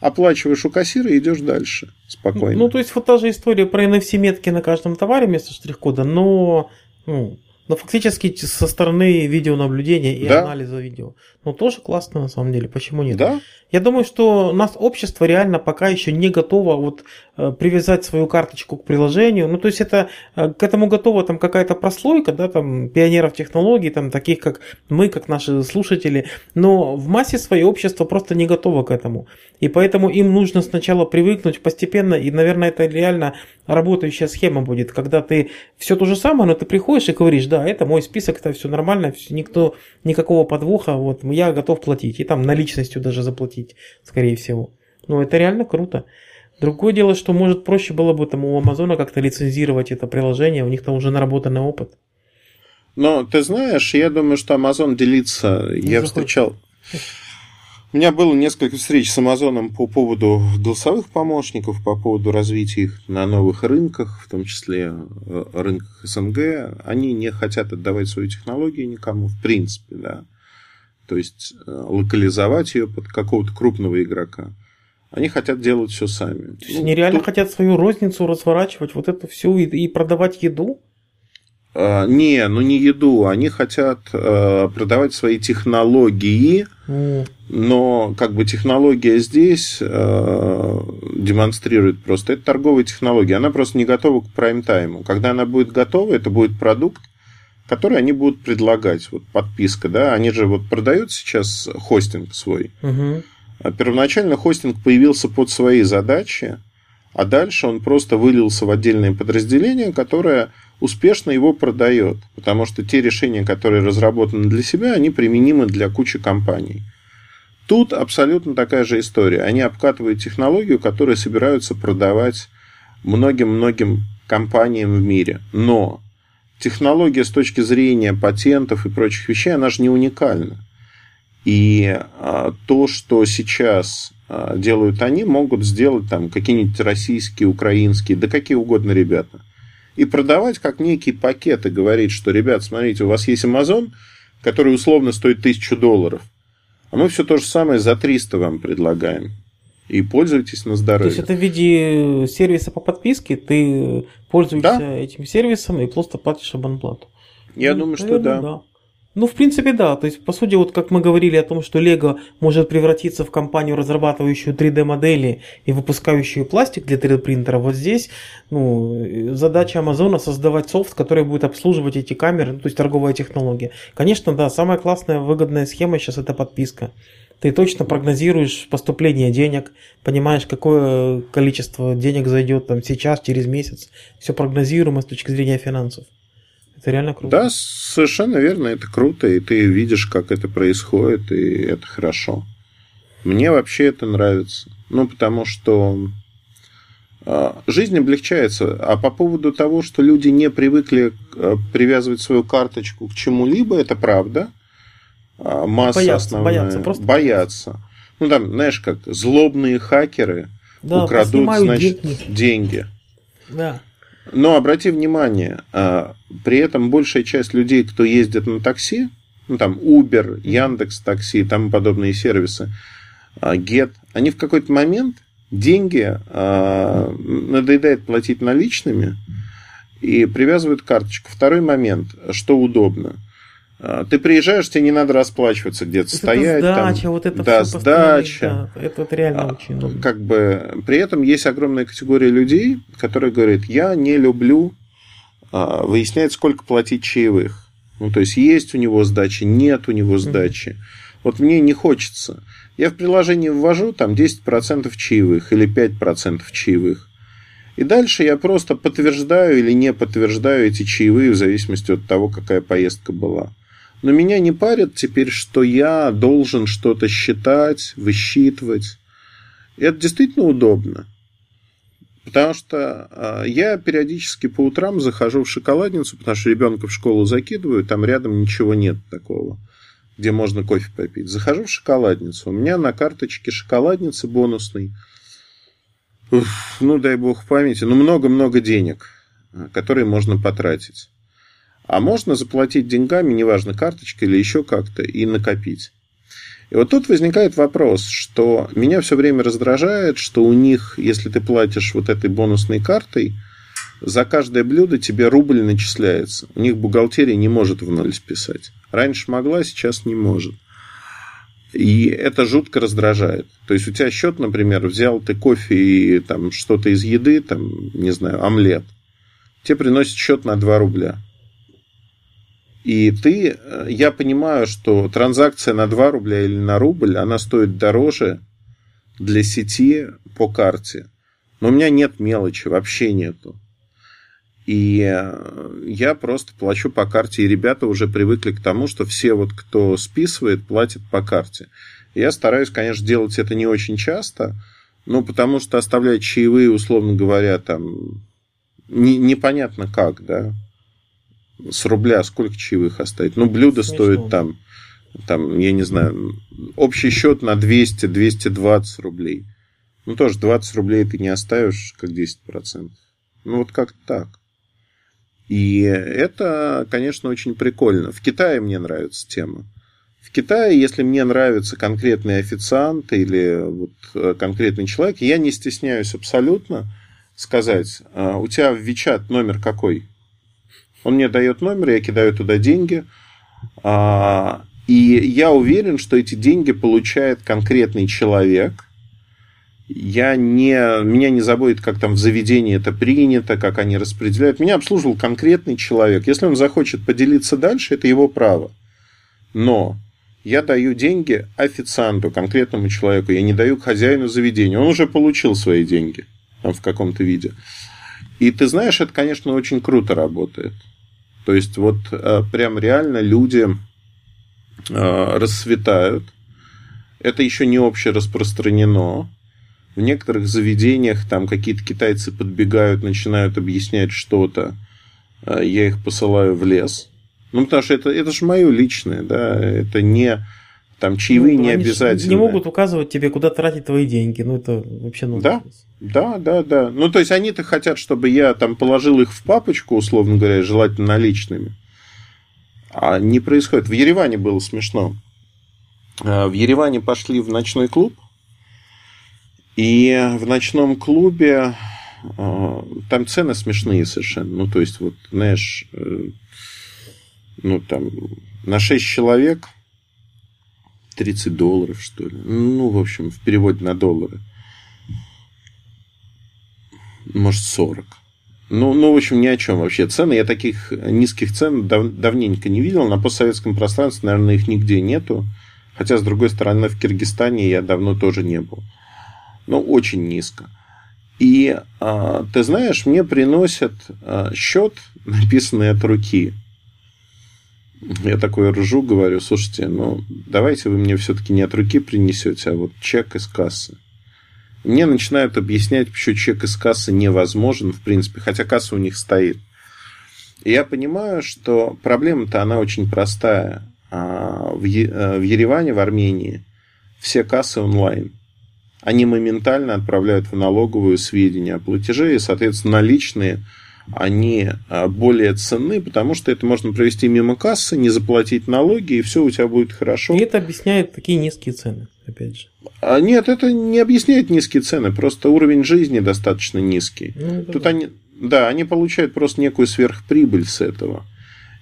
оплачиваешь у кассира и идешь дальше спокойно. Ну, то есть, вот та же история про NFC-метки на каждом товаре вместо штрих-кода, но ну, но фактически со стороны видеонаблюдения и да. анализа видео. Ну, тоже классно на самом деле. Почему нет? Да. Я думаю, что нас общество реально пока еще не готово вот э, привязать свою карточку к приложению. Ну, то есть это э, к этому готова там какая-то прослойка, да, там пионеров технологий, там таких как мы, как наши слушатели. Но в массе своей общество просто не готово к этому. И поэтому им нужно сначала привыкнуть постепенно, и, наверное, это реально работающая схема будет, когда ты все то же самое, но ты приходишь и говоришь, да, это мой список, это все нормально, никто, никакого подвоха, вот я готов платить, и там наличностью даже заплатить, скорее всего. Но это реально круто. Другое дело, что может проще было бы там у Амазона как-то лицензировать это приложение, у них там уже наработанный опыт. Но ты знаешь, я думаю, что Amazon делится. Не я захочет. встречал. У меня было несколько встреч с Амазоном по поводу голосовых помощников, по поводу развития их на новых рынках, в том числе э, рынках СНГ. Они не хотят отдавать свою технологию никому, в принципе, да. То есть э, локализовать ее под какого-то крупного игрока. Они хотят делать все сами. То есть ну, они реально тут... хотят свою розницу разворачивать, вот это все и, и продавать еду? А, не, ну не еду. Они хотят э, продавать свои технологии, mm. но как бы технология здесь э, демонстрирует просто. Это торговая технология. Она просто не готова к прайм-тайму. Когда она будет готова, это будет продукт, который они будут предлагать. Вот подписка, да. Они же вот продают сейчас хостинг свой. Mm-hmm. Первоначально хостинг появился под свои задачи, а дальше он просто вылился в отдельное подразделение, которое успешно его продает, потому что те решения, которые разработаны для себя, они применимы для кучи компаний. Тут абсолютно такая же история. Они обкатывают технологию, которую собираются продавать многим-многим компаниям в мире. Но технология с точки зрения патентов и прочих вещей, она же не уникальна. И а, то, что сейчас а, делают они, могут сделать там какие-нибудь российские, украинские, да какие угодно ребята – и продавать как некий пакет и говорить, что, ребят, смотрите, у вас есть Amazon, который условно стоит тысячу долларов, а мы все то же самое за 300 вам предлагаем. И пользуйтесь на здоровье. То есть это в виде сервиса по подписке, ты пользуешься да? этим сервисом и просто платишь абонплату. Я ну, думаю, что да. да. Ну, в принципе, да. То есть, по сути, вот как мы говорили о том, что Lego может превратиться в компанию, разрабатывающую 3D-модели и выпускающую пластик для 3D-принтера, вот здесь ну, задача Амазона создавать софт, который будет обслуживать эти камеры, ну, то есть торговая технология. Конечно, да, самая классная выгодная схема сейчас это подписка. Ты точно прогнозируешь поступление денег, понимаешь, какое количество денег зайдет там сейчас, через месяц. Все прогнозируемо с точки зрения финансов. Это реально круто. Да, совершенно верно, это круто, и ты видишь, как это происходит, и это хорошо. Мне вообще это нравится. Ну, потому что а, жизнь облегчается. А по поводу того, что люди не привыкли а, привязывать свою карточку к чему-либо, это правда. А, масса боятся, основная. Боятся, просто боятся. Ну, там, знаешь, как злобные хакеры да, украдут, значит, деньги. деньги. Да. Но обрати внимание, а, при этом большая часть людей, кто ездит на такси, ну там Uber, Яндекс Такси и тому подобные сервисы, а, Get, они в какой-то момент деньги надоедает платить наличными и привязывают карточку. Второй момент, что удобно – ты приезжаешь, тебе не надо расплачиваться где-то это стоять. Сдача, там, вот это да, все сдача. Да, это, это реально а, очень. Как бы, при этом есть огромная категория людей, которые говорят, я не люблю а, выяснять, сколько платить чаевых. Ну, то есть, есть у него сдачи, нет у него сдачи. Mm-hmm. Вот мне не хочется. Я в приложении ввожу там 10% чаевых или 5% чаевых. И дальше я просто подтверждаю или не подтверждаю эти чаевые в зависимости от того, какая поездка была. Но меня не парит теперь, что я должен что-то считать, высчитывать. Это действительно удобно. Потому что а, я периодически по утрам захожу в шоколадницу, потому что ребенка в школу закидываю, там рядом ничего нет такого, где можно кофе попить. Захожу в шоколадницу. У меня на карточке шоколадницы бонусной, ну дай бог памяти, ну много-много денег, которые можно потратить. А можно заплатить деньгами, неважно, карточкой или еще как-то, и накопить. И вот тут возникает вопрос, что меня все время раздражает, что у них, если ты платишь вот этой бонусной картой, за каждое блюдо тебе рубль начисляется. У них бухгалтерия не может в ноль списать. Раньше могла, сейчас не может. И это жутко раздражает. То есть у тебя счет, например, взял ты кофе и там что-то из еды, там, не знаю, омлет. Тебе приносит счет на 2 рубля. И ты, э, я понимаю, что транзакция на 2 рубля или на рубль, она стоит дороже для сети по карте. Но у меня нет мелочи, вообще нету. И э, я просто плачу по карте. И ребята уже привыкли к тому, что все вот, кто списывает, платят по карте. Я стараюсь, конечно, делать это не очень часто, ну, потому что оставлять чаевые, условно говоря, там не, непонятно как, да с рубля сколько чаевых оставить? Ну, блюдо Смешно. стоит там, там, я не знаю, общий счет на 200-220 рублей. Ну, тоже 20 рублей ты не оставишь, как 10%. Ну, вот как так. И это, конечно, очень прикольно. В Китае мне нравится тема. В Китае, если мне нравится конкретный официант или вот э, конкретный человек, я не стесняюсь абсолютно сказать, «А у тебя в Вичат номер какой? Он мне дает номер, я кидаю туда деньги. А, и я уверен, что эти деньги получает конкретный человек. Я не, меня не заботит, как там в заведении это принято, как они распределяют. Меня обслуживал конкретный человек. Если он захочет поделиться дальше, это его право. Но я даю деньги официанту, конкретному человеку. Я не даю хозяину заведения. Он уже получил свои деньги там, в каком-то виде. И ты знаешь, это, конечно, очень круто работает. То есть вот э, прям реально люди э, расцветают. Это еще не обще распространено. В некоторых заведениях там какие-то китайцы подбегают, начинают объяснять что-то. Э, я их посылаю в лес. Ну, потому что это, это же мое личное, да, это не Там чаевые ну, не обязательно. Не могут указывать тебе, куда тратить твои деньги. Ну, это вообще ну. Да, да, да, да. Ну, то есть они-то хотят, чтобы я там положил их в папочку, условно говоря, желательно наличными. А не происходит. В Ереване было смешно. А, в Ереване пошли в ночной клуб. И в ночном клубе а, там цены смешные совершенно. Ну, то есть, вот, знаешь, э, ну, там, на 6 человек 30 долларов, что ли. Ну, в общем, в переводе на доллары. Может, 40. Ну, ну, в общем, ни о чем вообще. Цены, я таких низких цен дав, давненько не видел. На постсоветском пространстве, наверное, их нигде нету. Хотя, с другой стороны, в Киргизстане я давно тоже не был. Ну, очень низко. И а, ты знаешь, мне приносят а, счет, написанный от руки. Я такой ржу, говорю, слушайте, ну давайте вы мне все-таки не от руки принесете, а вот чек из кассы. Мне начинают объяснять, почему чек из кассы невозможен, в принципе, хотя касса у них стоит. И я понимаю, что проблема-то она очень простая. А, в Ереване, в Армении, все кассы онлайн. Они моментально отправляют в налоговую сведения о платеже, и, соответственно, наличные – они а, более ценны, потому что это можно провести мимо кассы, не заплатить налоги, и все у тебя будет хорошо. И это объясняет такие низкие цены, опять же. А нет, это не объясняет низкие цены, просто уровень жизни достаточно низкий. Ну, Тут да. они, да, они получают просто некую сверхприбыль с этого.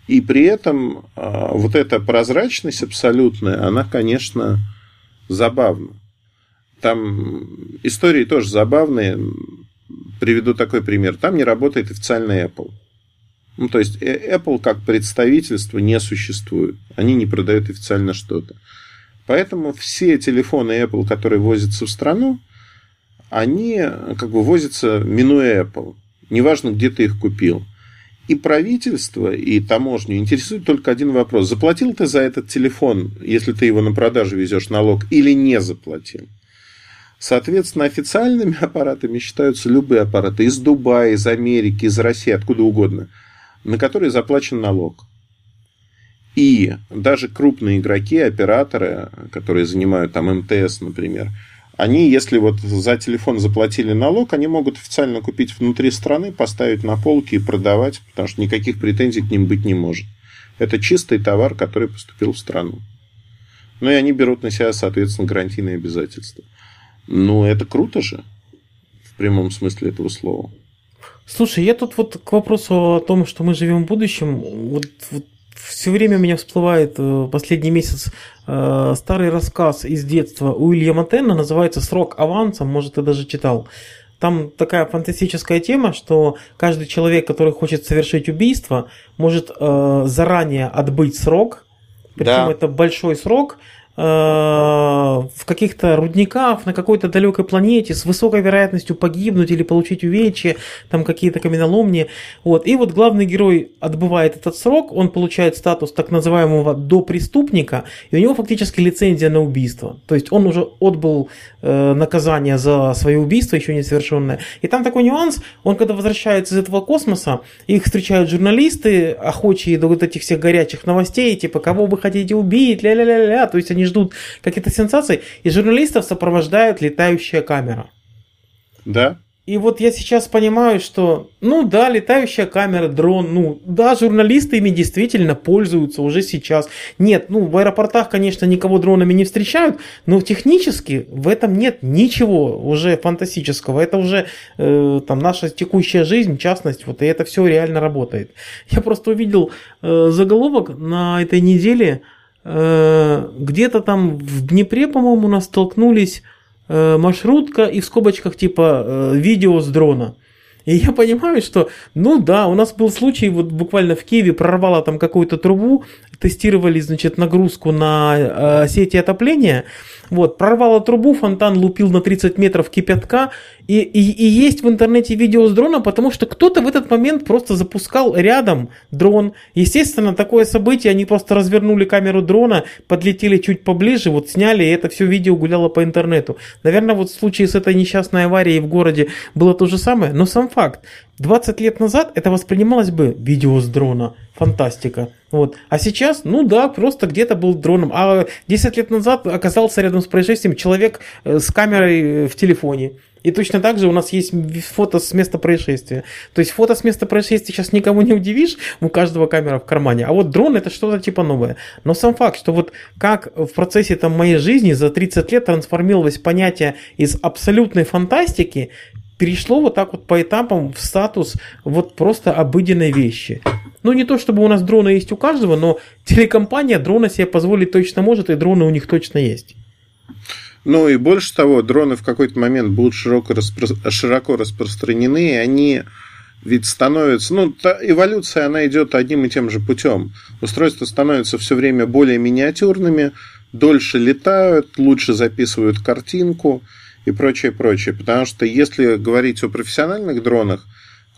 И при этом а, вот эта прозрачность абсолютная, она, конечно, забавна. Там истории тоже забавные приведу такой пример. Там не работает официальный Apple. Ну, то есть э, Apple как представительство не существует. Они не продают официально что-то. Поэтому все телефоны Apple, которые возятся в страну, они как бы возятся минуя Apple. Неважно, где ты их купил. И правительство, и таможню интересует только один вопрос. Заплатил ты за этот телефон, если ты его на продажу везешь налог, или не заплатил? Соответственно, официальными аппаратами считаются любые аппараты из Дубая, из Америки, из России, откуда угодно, на которые заплачен налог. И даже крупные игроки, операторы, которые занимают там МТС, например, они, если вот за телефон заплатили налог, они могут официально купить внутри страны, поставить на полки и продавать, потому что никаких претензий к ним быть не может. Это чистый товар, который поступил в страну. Ну и они берут на себя, соответственно, гарантийные обязательства. Ну, это круто же, в прямом смысле этого слова. Слушай, я тут вот к вопросу о том, что мы живем в будущем, вот, вот все время у меня всплывает э, последний месяц э, старый рассказ из детства Уильяма Тенна, называется «Срок аванса», может, ты даже читал. Там такая фантастическая тема, что каждый человек, который хочет совершить убийство, может э, заранее отбыть срок, причем да. это большой срок, в каких-то рудниках на какой-то далекой планете с высокой вероятностью погибнуть или получить увечья, там какие-то каменоломни. Вот. И вот главный герой отбывает этот срок, он получает статус так называемого допреступника, и у него фактически лицензия на убийство. То есть он уже отбыл э, наказание за свое убийство, еще не совершенное. И там такой нюанс, он когда возвращается из этого космоса, их встречают журналисты, охочие до вот этих всех горячих новостей, типа, кого вы хотите убить, ля-ля-ля-ля, то есть они ждут какие-то сенсации, и журналистов сопровождает летающая камера. Да. И вот я сейчас понимаю, что, ну да, летающая камера, дрон, ну да, журналисты ими действительно пользуются уже сейчас. Нет, ну в аэропортах, конечно, никого дронами не встречают, но технически в этом нет ничего уже фантастического. Это уже э, там наша текущая жизнь, частность, вот и это все реально работает. Я просто увидел э, заголовок на этой неделе, где-то там в Днепре, по-моему, у нас столкнулись э, маршрутка и в скобочках типа э, видео с дрона. И я понимаю, что, ну да, у нас был случай, вот буквально в Киеве прорвало там какую-то трубу, тестировали, значит, нагрузку на э, сети отопления, вот, прорвало трубу, фонтан лупил на 30 метров кипятка, и, и, и есть в интернете видео с дрона, потому что кто-то в этот момент просто запускал рядом дрон. Естественно, такое событие, они просто развернули камеру дрона, подлетели чуть поближе, вот сняли, и это все видео гуляло по интернету. Наверное, вот в случае с этой несчастной аварией в городе было то же самое, но сам факт. 20 лет назад это воспринималось бы видео с дрона, фантастика. Вот. А сейчас, ну да, просто где-то был дроном. А 10 лет назад оказался рядом с происшествием человек э, с камерой э, в телефоне. И точно так же у нас есть фото с места происшествия. То есть фото с места происшествия сейчас никого не удивишь, у каждого камера в кармане. А вот дрон это что-то типа новое. Но сам факт, что вот как в процессе там, моей жизни за 30 лет трансформировалось понятие из абсолютной фантастики перешло вот так вот по этапам в статус вот просто обыденной вещи. Ну, не то чтобы у нас дроны есть у каждого, но телекомпания дрона себе позволить точно может, и дроны у них точно есть. Ну и больше того, дроны в какой-то момент будут широко, распро... широко распространены, и они ведь становятся, ну, та эволюция, она идет одним и тем же путем. Устройства становятся все время более миниатюрными, дольше летают, лучше записывают картинку и прочее, прочее. Потому что если говорить о профессиональных дронах,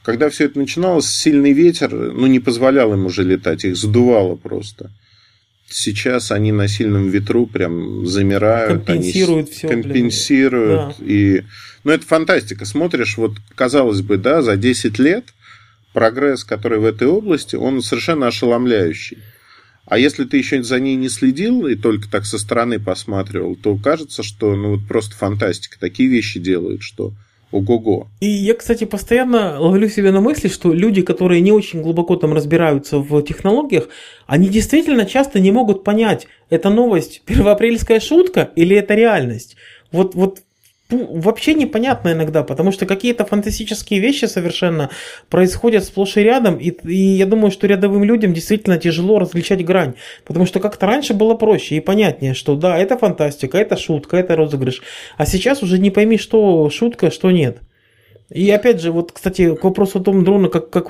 когда все это начиналось, сильный ветер, ну, не позволял им уже летать, их задувало просто. Сейчас они на сильном ветру прям замирают. Компенсируют все. Компенсируют. Блин. И... Ну, это фантастика. Смотришь, вот, казалось бы, да, за 10 лет прогресс, который в этой области, он совершенно ошеломляющий. А если ты еще за ней не следил и только так со стороны посматривал, то кажется, что ну вот просто фантастика. Такие вещи делают, что Ого-го. И я, кстати, постоянно ловлю себя на мысли, что люди, которые не очень глубоко там разбираются в технологиях, они действительно часто не могут понять, это новость первоапрельская шутка или это реальность. Вот, вот вообще непонятно иногда, потому что какие-то фантастические вещи совершенно происходят сплошь и рядом, и, и я думаю, что рядовым людям действительно тяжело различать грань, потому что как-то раньше было проще и понятнее, что да, это фантастика, это шутка, это розыгрыш, а сейчас уже не пойми, что шутка, что нет. И опять же, вот, кстати, к вопросу о том дрона, как, как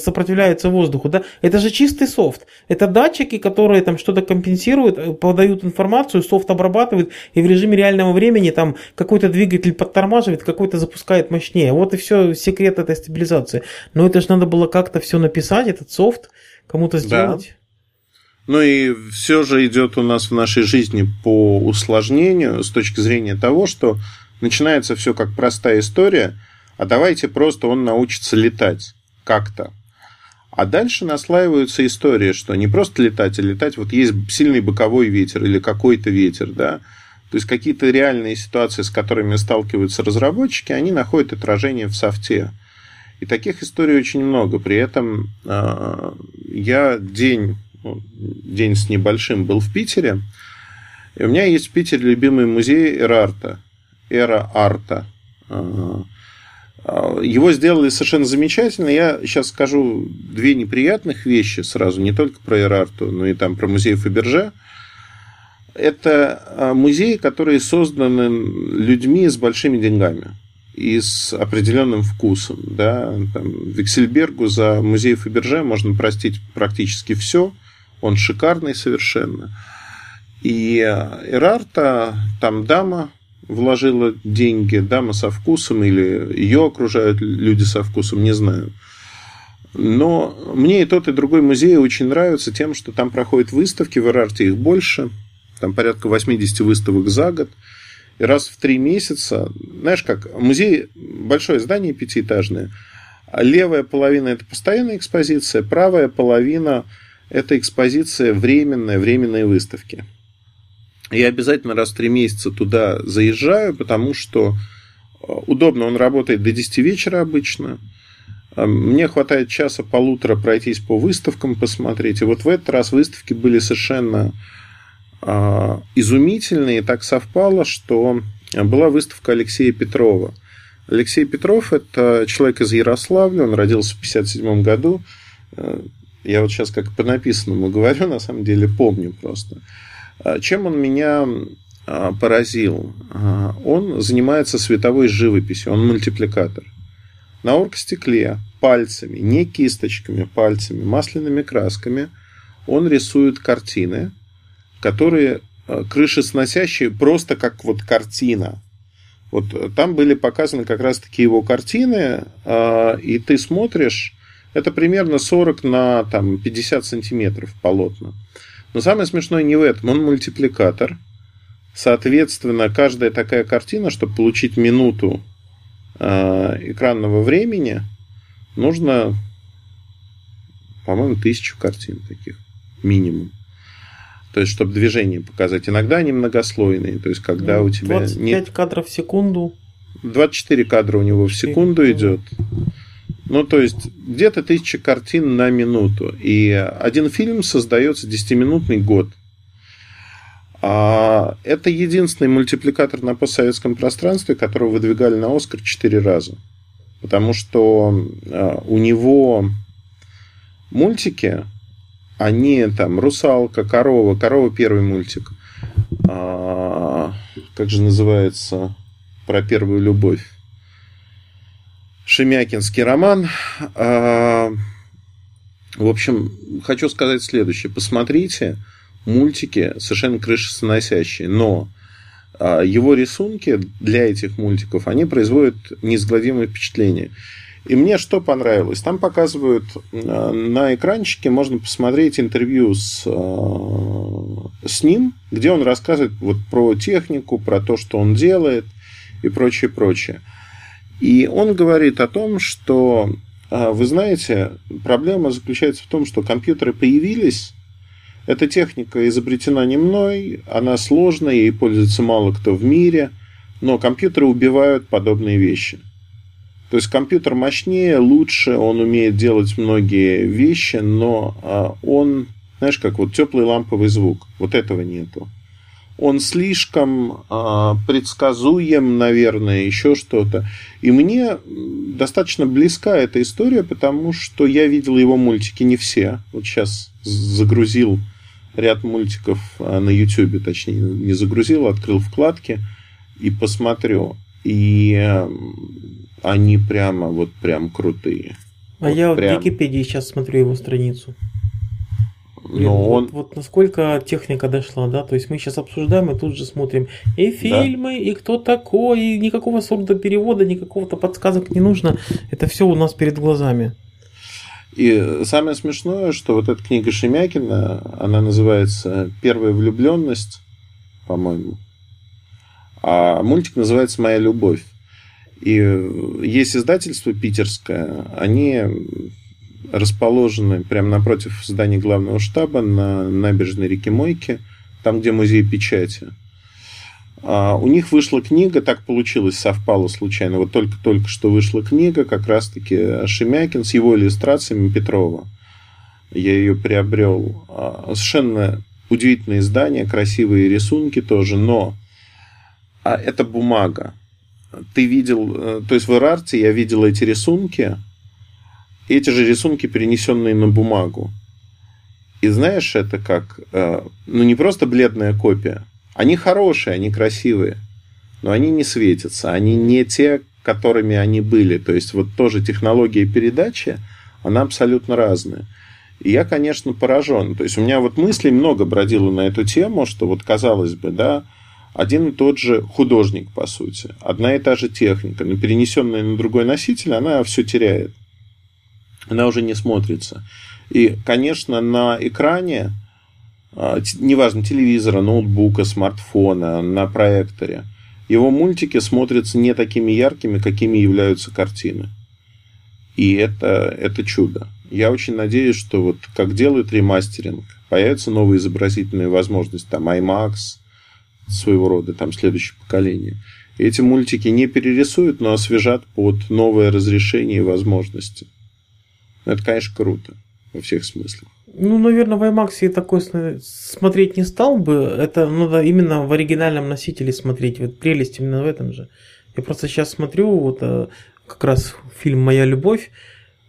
сопротивляется воздуху, да, это же чистый софт. Это датчики, которые там что-то компенсируют, э, подают информацию, софт обрабатывает, и в режиме реального времени там какой-то двигатель подтормаживает, какой-то запускает мощнее. Вот и все, секрет этой стабилизации. Но это же надо было как-то все написать, этот софт, кому-то сделать. Да. Ну и все же идет у нас в нашей жизни по усложнению с точки зрения того, что начинается все как простая история – а давайте просто он научится летать как-то. А дальше наслаиваются истории, что не просто летать, а летать, вот есть сильный боковой ветер или какой-то ветер, да, то есть какие-то реальные ситуации, с которыми сталкиваются разработчики, они находят отражение в софте. И таких историй очень много. При этом э, я день, ну, день с небольшим был в Питере, и у меня есть в Питере любимый музей Эра Арта. Эра Арта. А, его сделали совершенно замечательно. Я сейчас скажу две неприятных вещи сразу, не только про Эрарту, но и там про музей Фаберже. Это а, музеи, которые созданы людьми с большими деньгами и с определенным вкусом. Да? Там, Виксельбергу за музей Фаберже можно простить практически все. Он шикарный совершенно. И Эрарта, там дама, вложила деньги, дама со вкусом, или ее окружают люди со вкусом, не знаю. Но мне и тот, и другой музей очень нравятся тем, что там проходят выставки, в Ирарте их больше, там порядка 80 выставок за год. И раз в три месяца, знаешь как, музей, большое здание пятиэтажное, а левая половина – это постоянная экспозиция, правая половина – это экспозиция временная, временные выставки. Я обязательно раз в три месяца туда заезжаю, потому что э, удобно, он работает до 10 вечера обычно. Э, мне хватает часа-полутора пройтись по выставкам, посмотреть. И вот в этот раз выставки были совершенно э, изумительные. И так совпало, что была выставка Алексея Петрова. Алексей Петров – это человек из Ярославля, он родился в 1957 году. Я вот сейчас как по написанному говорю, на самом деле помню просто. А, чем он меня а, поразил? А, он занимается световой живописью, он мультипликатор. На оргстекле пальцами, не кисточками, пальцами, масляными красками он рисует картины, которые крышесносящие просто как вот картина. Вот там были показаны как раз таки его картины, и ты смотришь, это примерно 40 на там, 50 сантиметров полотна. Но самое смешное не в этом. Он мультипликатор. Соответственно, каждая такая картина, чтобы получить минуту э, экранного времени, нужно, по-моему, тысячу картин таких минимум. То есть, чтобы движение показать. Иногда они многослойные. То есть, когда ну, у тебя 25 нет... кадров в секунду. 24 кадра у него в секунду идет. Ну, то есть, где-то тысяча картин на минуту. И один фильм создается 10-минутный год. А это единственный мультипликатор на постсоветском пространстве, которого выдвигали на Оскар 4 раза. Потому что а, у него мультики они там «Русалка», «Корова», «Корова» первый мультик. А, как же называется про первую любовь? Шемякинский роман. А, в общем, хочу сказать следующее. Посмотрите, мультики совершенно крышесносящие, но а, его рисунки для этих мультиков, они производят неизгладимое впечатление. И мне что понравилось? Там показывают э, на экранчике, можно посмотреть интервью с, с ним, где он рассказывает вот про технику, про то, что он делает и прочее, прочее. И он говорит о том, что, э, вы знаете, проблема заключается в том, что компьютеры появились, эта техника изобретена не мной, она сложная, ей пользуется мало кто в мире, но компьютеры убивают подобные вещи – то есть компьютер мощнее, лучше, он умеет делать многие вещи, но а, он, знаешь, как вот теплый ламповый звук, вот этого нету. Он слишком а, предсказуем, наверное, еще что-то. И мне достаточно близка эта история, потому что я видел его мультики не все. Вот сейчас загрузил ряд мультиков а, на YouTube, точнее, не загрузил, открыл вкладки и посмотрю. И они прямо вот прям крутые. А вот я прям... в Википедии сейчас смотрю его страницу. Но вот, он... вот насколько техника дошла, да, то есть мы сейчас обсуждаем и тут же смотрим и фильмы, да. и кто такой, и никакого сорта перевода, никакого-то подсказок не нужно, это все у нас перед глазами. И самое смешное, что вот эта книга Шемякина, она называется «Первая влюбленность», по-моему, а мультик называется «Моя любовь». И есть издательство питерское, они расположены прямо напротив здания главного штаба на набережной реки Мойки, там, где музей печати. А у них вышла книга, так получилось, совпало случайно. Вот только-только что вышла книга, как раз-таки Шемякин с его иллюстрациями Петрова. Я ее приобрел. А, совершенно удивительное издание, красивые рисунки тоже, но а это бумага ты видел, э, то есть в Эрарте я видел эти рисунки, эти же рисунки, перенесенные на бумагу. И знаешь, это как, э, ну не просто бледная копия. Они хорошие, они красивые, но они не светятся, они не те, которыми они были. То есть вот тоже технология передачи, она абсолютно разная. И я, конечно, поражен. То есть у меня вот мыслей много бродило на эту тему, что вот казалось бы, да, один и тот же художник, по сути. Одна и та же техника, но перенесенная на другой носитель, она все теряет. Она уже не смотрится. И, конечно, на экране, а, неважно, телевизора, ноутбука, смартфона, на проекторе, его мультики смотрятся не такими яркими, какими являются картины. И это, это чудо. Я очень надеюсь, что вот как делают ремастеринг, появятся новые изобразительные возможности, там IMAX, своего рода, там, следующее поколение. Эти мультики не перерисуют, но освежат под новое разрешение и возможности. Это, конечно, круто во всех смыслах. Ну, наверное, в IMAX я такой смотреть не стал бы. Это надо именно в оригинальном носителе смотреть. Вот прелесть именно в этом же. Я просто сейчас смотрю, вот э, как раз фильм «Моя любовь»,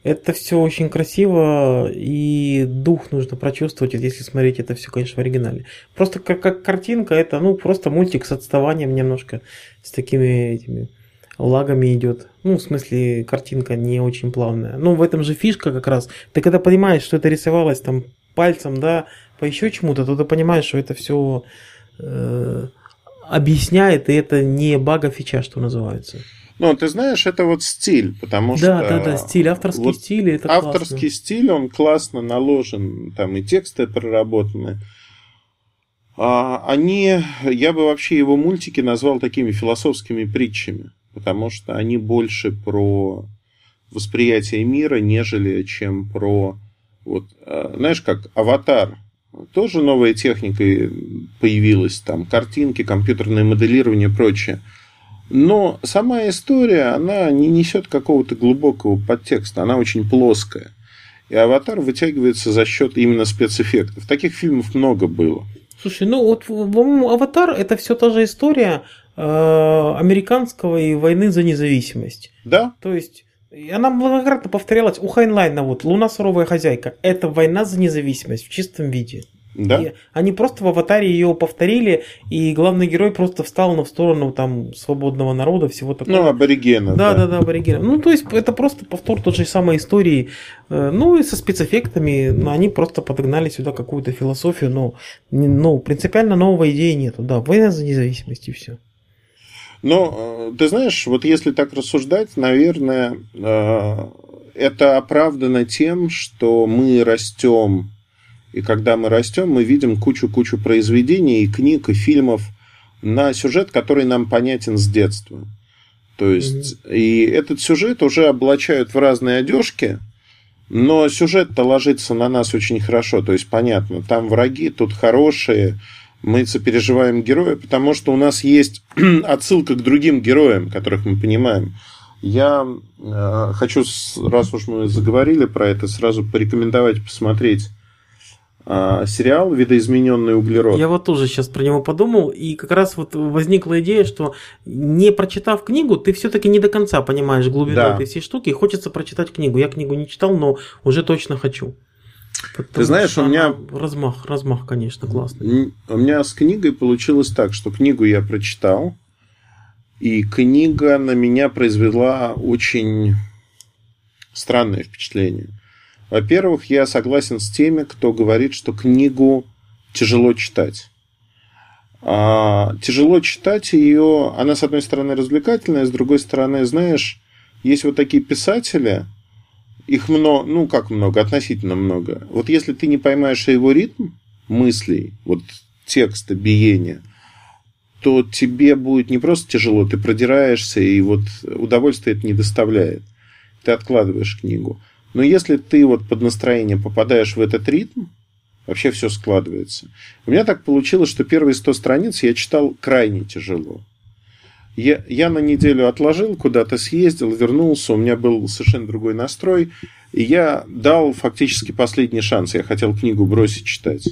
это все очень красиво, и дух нужно прочувствовать, если смотреть это все, конечно, в оригинале. Просто как, как картинка, это ну просто мультик с отставанием немножко, с такими этими лагами идет. Ну, в смысле, картинка не очень плавная. Ну, в этом же фишка как раз. Ты когда понимаешь, что это рисовалось там пальцем, да, по еще чему-то, то ты понимаешь, что это все э, объясняет, и это не бага фича, что называется. Ну, ты знаешь, это вот стиль, потому что... Да, да, да, стиль, авторский вот стиль, это Авторский классно. стиль, он классно наложен, там и тексты проработаны. А, они, я бы вообще его мультики назвал такими философскими притчами, потому что они больше про восприятие мира, нежели чем про вот, а, знаешь, как аватар. Тоже новая техника появилась, там картинки, компьютерное моделирование и прочее. Но сама история, она не несет какого-то глубокого подтекста, она очень плоская. И аватар вытягивается за счет именно спецэффектов. Таких фильмов много было. Слушай, ну вот, по-моему, аватар это все та же история э, американского и войны за независимость. Да. То есть она многократно повторялась у Хайнлайна, вот «Луна суровая хозяйка». Это война за независимость в чистом виде. Да. И они просто в аватаре ее повторили, и главный герой просто встал на сторону там свободного народа, всего такого. Ну, аборигена. Да, да, да, да аборигена. Ну, то есть это просто повтор той же самой истории. Э, ну и со спецэффектами они просто подогнали сюда какую-то философию, но ну, принципиально новой идеи нету. Да, война за независимость и все. Но, э, ты знаешь, вот если так рассуждать, наверное, э, это оправдано тем, что мы растем, и когда мы растем, мы видим кучу-кучу произведений, и книг, и фильмов на сюжет, который нам понятен с детства. То есть, mm-hmm. и этот сюжет уже облачают в разные одежки, но сюжет-то ложится на нас очень хорошо. То есть, понятно, там враги, тут хорошие, мы сопереживаем героя, потому что у нас есть отсылка к другим героям, которых мы понимаем. Я э, хочу, раз уж мы заговорили про это, сразу порекомендовать посмотреть э, сериал «Видоизмененный углерод». Я вот тоже сейчас про него подумал, и как раз вот возникла идея, что не прочитав книгу, ты все-таки не до конца понимаешь глубину да. этой всей штуки, и хочется прочитать книгу. Я книгу не читал, но уже точно хочу. Потому Ты знаешь, у меня... Размах, размах, конечно, классный. У меня с книгой получилось так, что книгу я прочитал, и книга на меня произвела очень странное впечатление. Во-первых, я согласен с теми, кто говорит, что книгу тяжело читать. А, тяжело читать ее, она, с одной стороны, развлекательная, с другой стороны, знаешь, есть вот такие писатели, их много, ну как много, относительно много. Вот если ты не поймаешь его ритм мыслей, вот текста, биения, то тебе будет не просто тяжело, ты продираешься, и вот удовольствие это не доставляет. Ты откладываешь книгу. Но если ты вот под настроение попадаешь в этот ритм, вообще все складывается. У меня так получилось, что первые 100 страниц я читал крайне тяжело. Я, я на неделю отложил, куда-то съездил, вернулся, у меня был совершенно другой настрой, и я дал фактически последний шанс. Я хотел книгу бросить читать.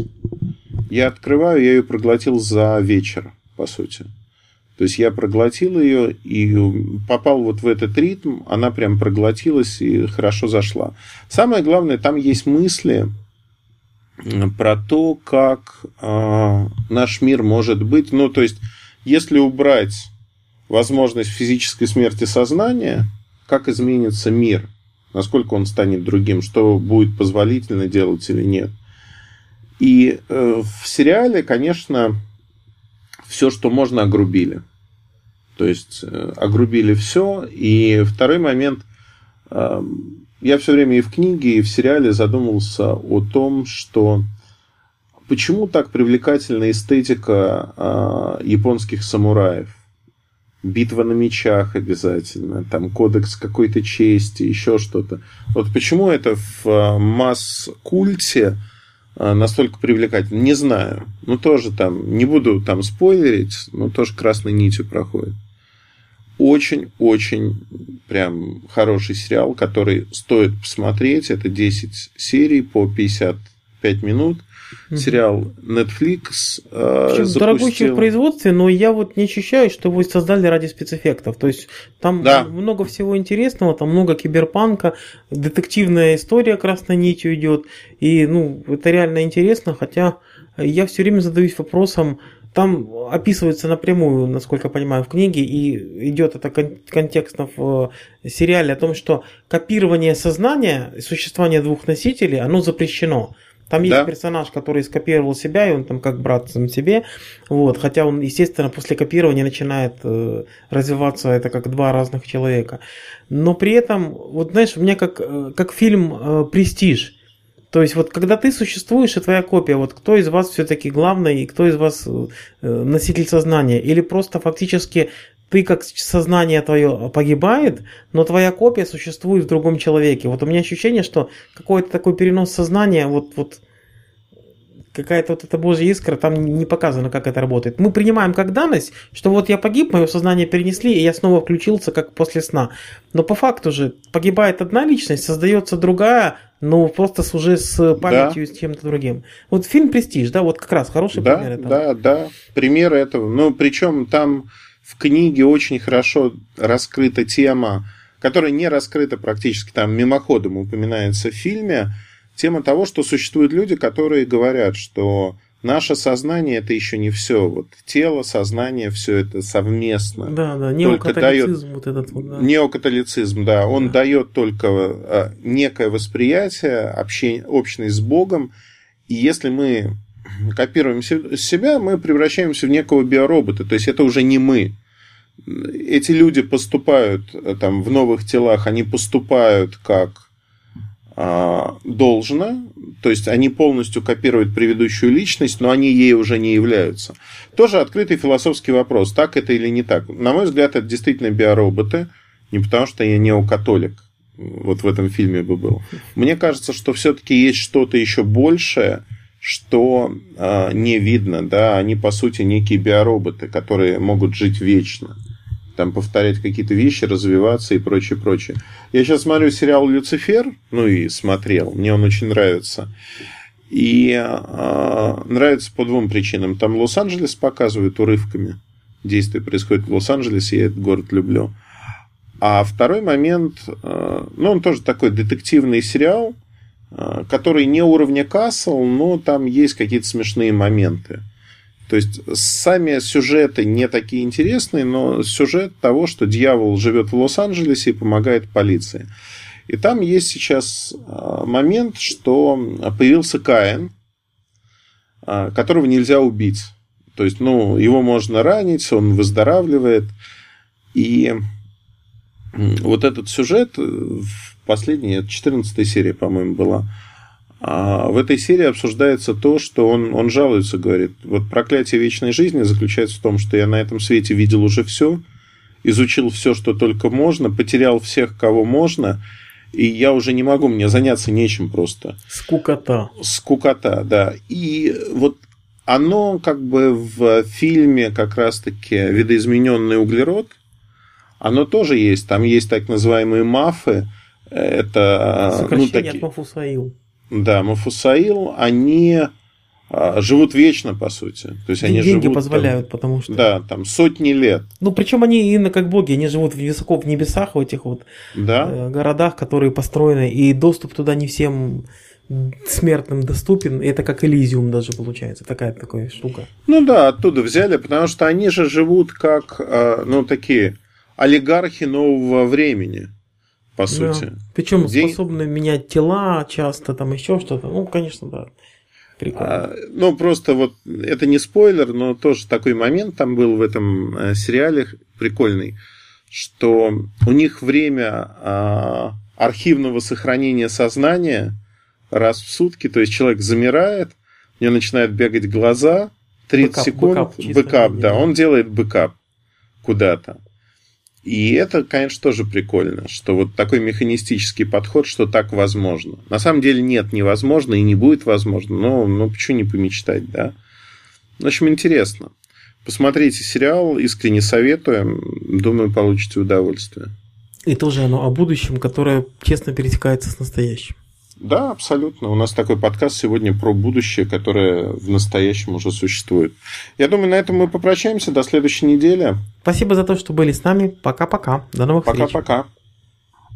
Я открываю, я ее проглотил за вечер, по сути. То есть я проглотил ее и попал вот в этот ритм, она прям проглотилась и хорошо зашла. Самое главное, там есть мысли про то, как э, наш мир может быть. Ну, то есть, если убрать возможность физической смерти сознания, как изменится мир, насколько он станет другим, что будет позволительно делать или нет. И э, в сериале, конечно, все, что можно, огрубили. То есть э, огрубили все. И второй момент, э, я все время и в книге, и в сериале задумывался о том, что почему так привлекательна эстетика э, японских самураев битва на мечах обязательно, там кодекс какой-то чести, еще что-то. Вот почему это в э, масс-культе э, настолько привлекательно, не знаю. Ну, тоже там, не буду там спойлерить, но тоже красной нитью проходит. Очень-очень прям хороший сериал, который стоит посмотреть. Это 10 серий по 55 минут сериал Netflix э, запустил... Дорогущий в производстве, но я вот не ощущаю, что его создали ради спецэффектов. То есть там да. много всего интересного, там много киберпанка, детективная история красной нитью идет. И ну, это реально интересно, хотя я все время задаюсь вопросом, там описывается напрямую, насколько я понимаю, в книге, и идет это контекстно в сериале о том, что копирование сознания, существование двух носителей, оно запрещено. Там есть да. персонаж, который скопировал себя, и он там как брат сам себе. Вот, хотя он, естественно, после копирования начинает э, развиваться это как два разных человека. Но при этом, вот знаешь, у меня как, э, как фильм э, Престиж. То есть вот когда ты существуешь и твоя копия, вот кто из вас все-таки главный и кто из вас э, носитель сознания? Или просто фактически ты как сознание твое погибает, но твоя копия существует в другом человеке. Вот у меня ощущение, что какой-то такой перенос сознания, вот, вот какая-то вот эта божья искра, там не показано, как это работает. Мы принимаем как данность, что вот я погиб, мое сознание перенесли, и я снова включился, как после сна. Но по факту же погибает одна личность, создается другая, но просто уже с памятью да. с чем-то другим. Вот фильм «Престиж», да, вот как раз хороший да, пример этого. Да, да, пример этого. Ну, причем там в книге очень хорошо раскрыта тема, которая не раскрыта практически там мимоходом упоминается в фильме, тема того, что существуют люди, которые говорят, что наше сознание это еще не все. Вот тело, сознание, все это совместно. Да, да, неокатолицизм дает, вот этот вот, да. Неокатолицизм, да. Он да. дает только а, некое восприятие, общение, общность с Богом. И если мы копируем себя, мы превращаемся в некого биоробота. То есть это уже не мы. Эти люди поступают э, там в новых телах, они поступают как а, должно, то есть они полностью копируют предыдущую личность, но они ей уже не являются. Тоже открытый философский вопрос, так это или не так. На мой взгляд, это действительно биороботы, не потому что я неокатолик, вот в этом фильме бы был. Мне кажется, что все-таки есть что-то еще большее, что э, не видно, да, они по сути некие биороботы, которые могут жить вечно, там повторять какие-то вещи, развиваться и прочее, прочее. Я сейчас смотрю сериал Люцифер, ну и смотрел, мне он очень нравится. И э, нравится по двум причинам. Там Лос-Анджелес показывают урывками. Действие происходит в Лос-Анджелесе, я этот город люблю. А второй момент, э, ну, он тоже такой детективный сериал, который не уровня Касл, но там есть какие-то смешные моменты. То есть сами сюжеты не такие интересные, но сюжет того, что дьявол живет в Лос-Анджелесе и помогает полиции. И там есть сейчас э, момент, что появился Каин, э, которого нельзя убить. То есть, ну, его можно ранить, он выздоравливает. И вот этот сюжет в последняя, 14 серия, по-моему, была. А в этой серии обсуждается то, что он, он жалуется, говорит, вот проклятие вечной жизни заключается в том, что я на этом свете видел уже все, изучил все, что только можно, потерял всех, кого можно, и я уже не могу, мне заняться нечем просто. Скукота. Скукота, да. И вот оно как бы в фильме как раз-таки «Видоизмененный углерод», оно тоже есть. Там есть так называемые мафы, это... Ну, Сокращение ну, такие, от Мафусаил. Да, Мафусаил, они а, живут вечно, по сути. То есть они деньги живут, позволяют, там, потому что... Да, там сотни лет. Ну, причем они именно как боги, они живут высоко в небесах, в этих вот да? Э, городах, которые построены, и доступ туда не всем смертным доступен, и это как Элизиум даже получается, такая такая штука. Ну да, оттуда взяли, потому что они же живут как, а, ну, такие олигархи нового времени по сути. Да. Причем День... способны менять тела часто, там еще что-то. Ну, конечно, да. Прикольно. А, ну, просто вот это не спойлер, но тоже такой момент там был в этом э, сериале прикольный, что у них время а, архивного сохранения сознания раз в сутки, то есть человек замирает, у него начинают бегать глаза, 30 бэкап, секунд, бэкап, бэкап да, он делает бэкап куда-то. И это, конечно, тоже прикольно, что вот такой механистический подход, что так возможно. На самом деле нет, невозможно и не будет возможно, но ну, почему не помечтать, да? В общем, интересно. Посмотрите сериал, искренне советуем. Думаю, получите удовольствие. И тоже оно о будущем, которое честно пересекается с настоящим. Да, абсолютно. У нас такой подкаст сегодня про будущее, которое в настоящем уже существует. Я думаю, на этом мы попрощаемся. До следующей недели. Спасибо за то, что были с нами. Пока-пока. До новых Пока-пока. встреч. Пока-пока.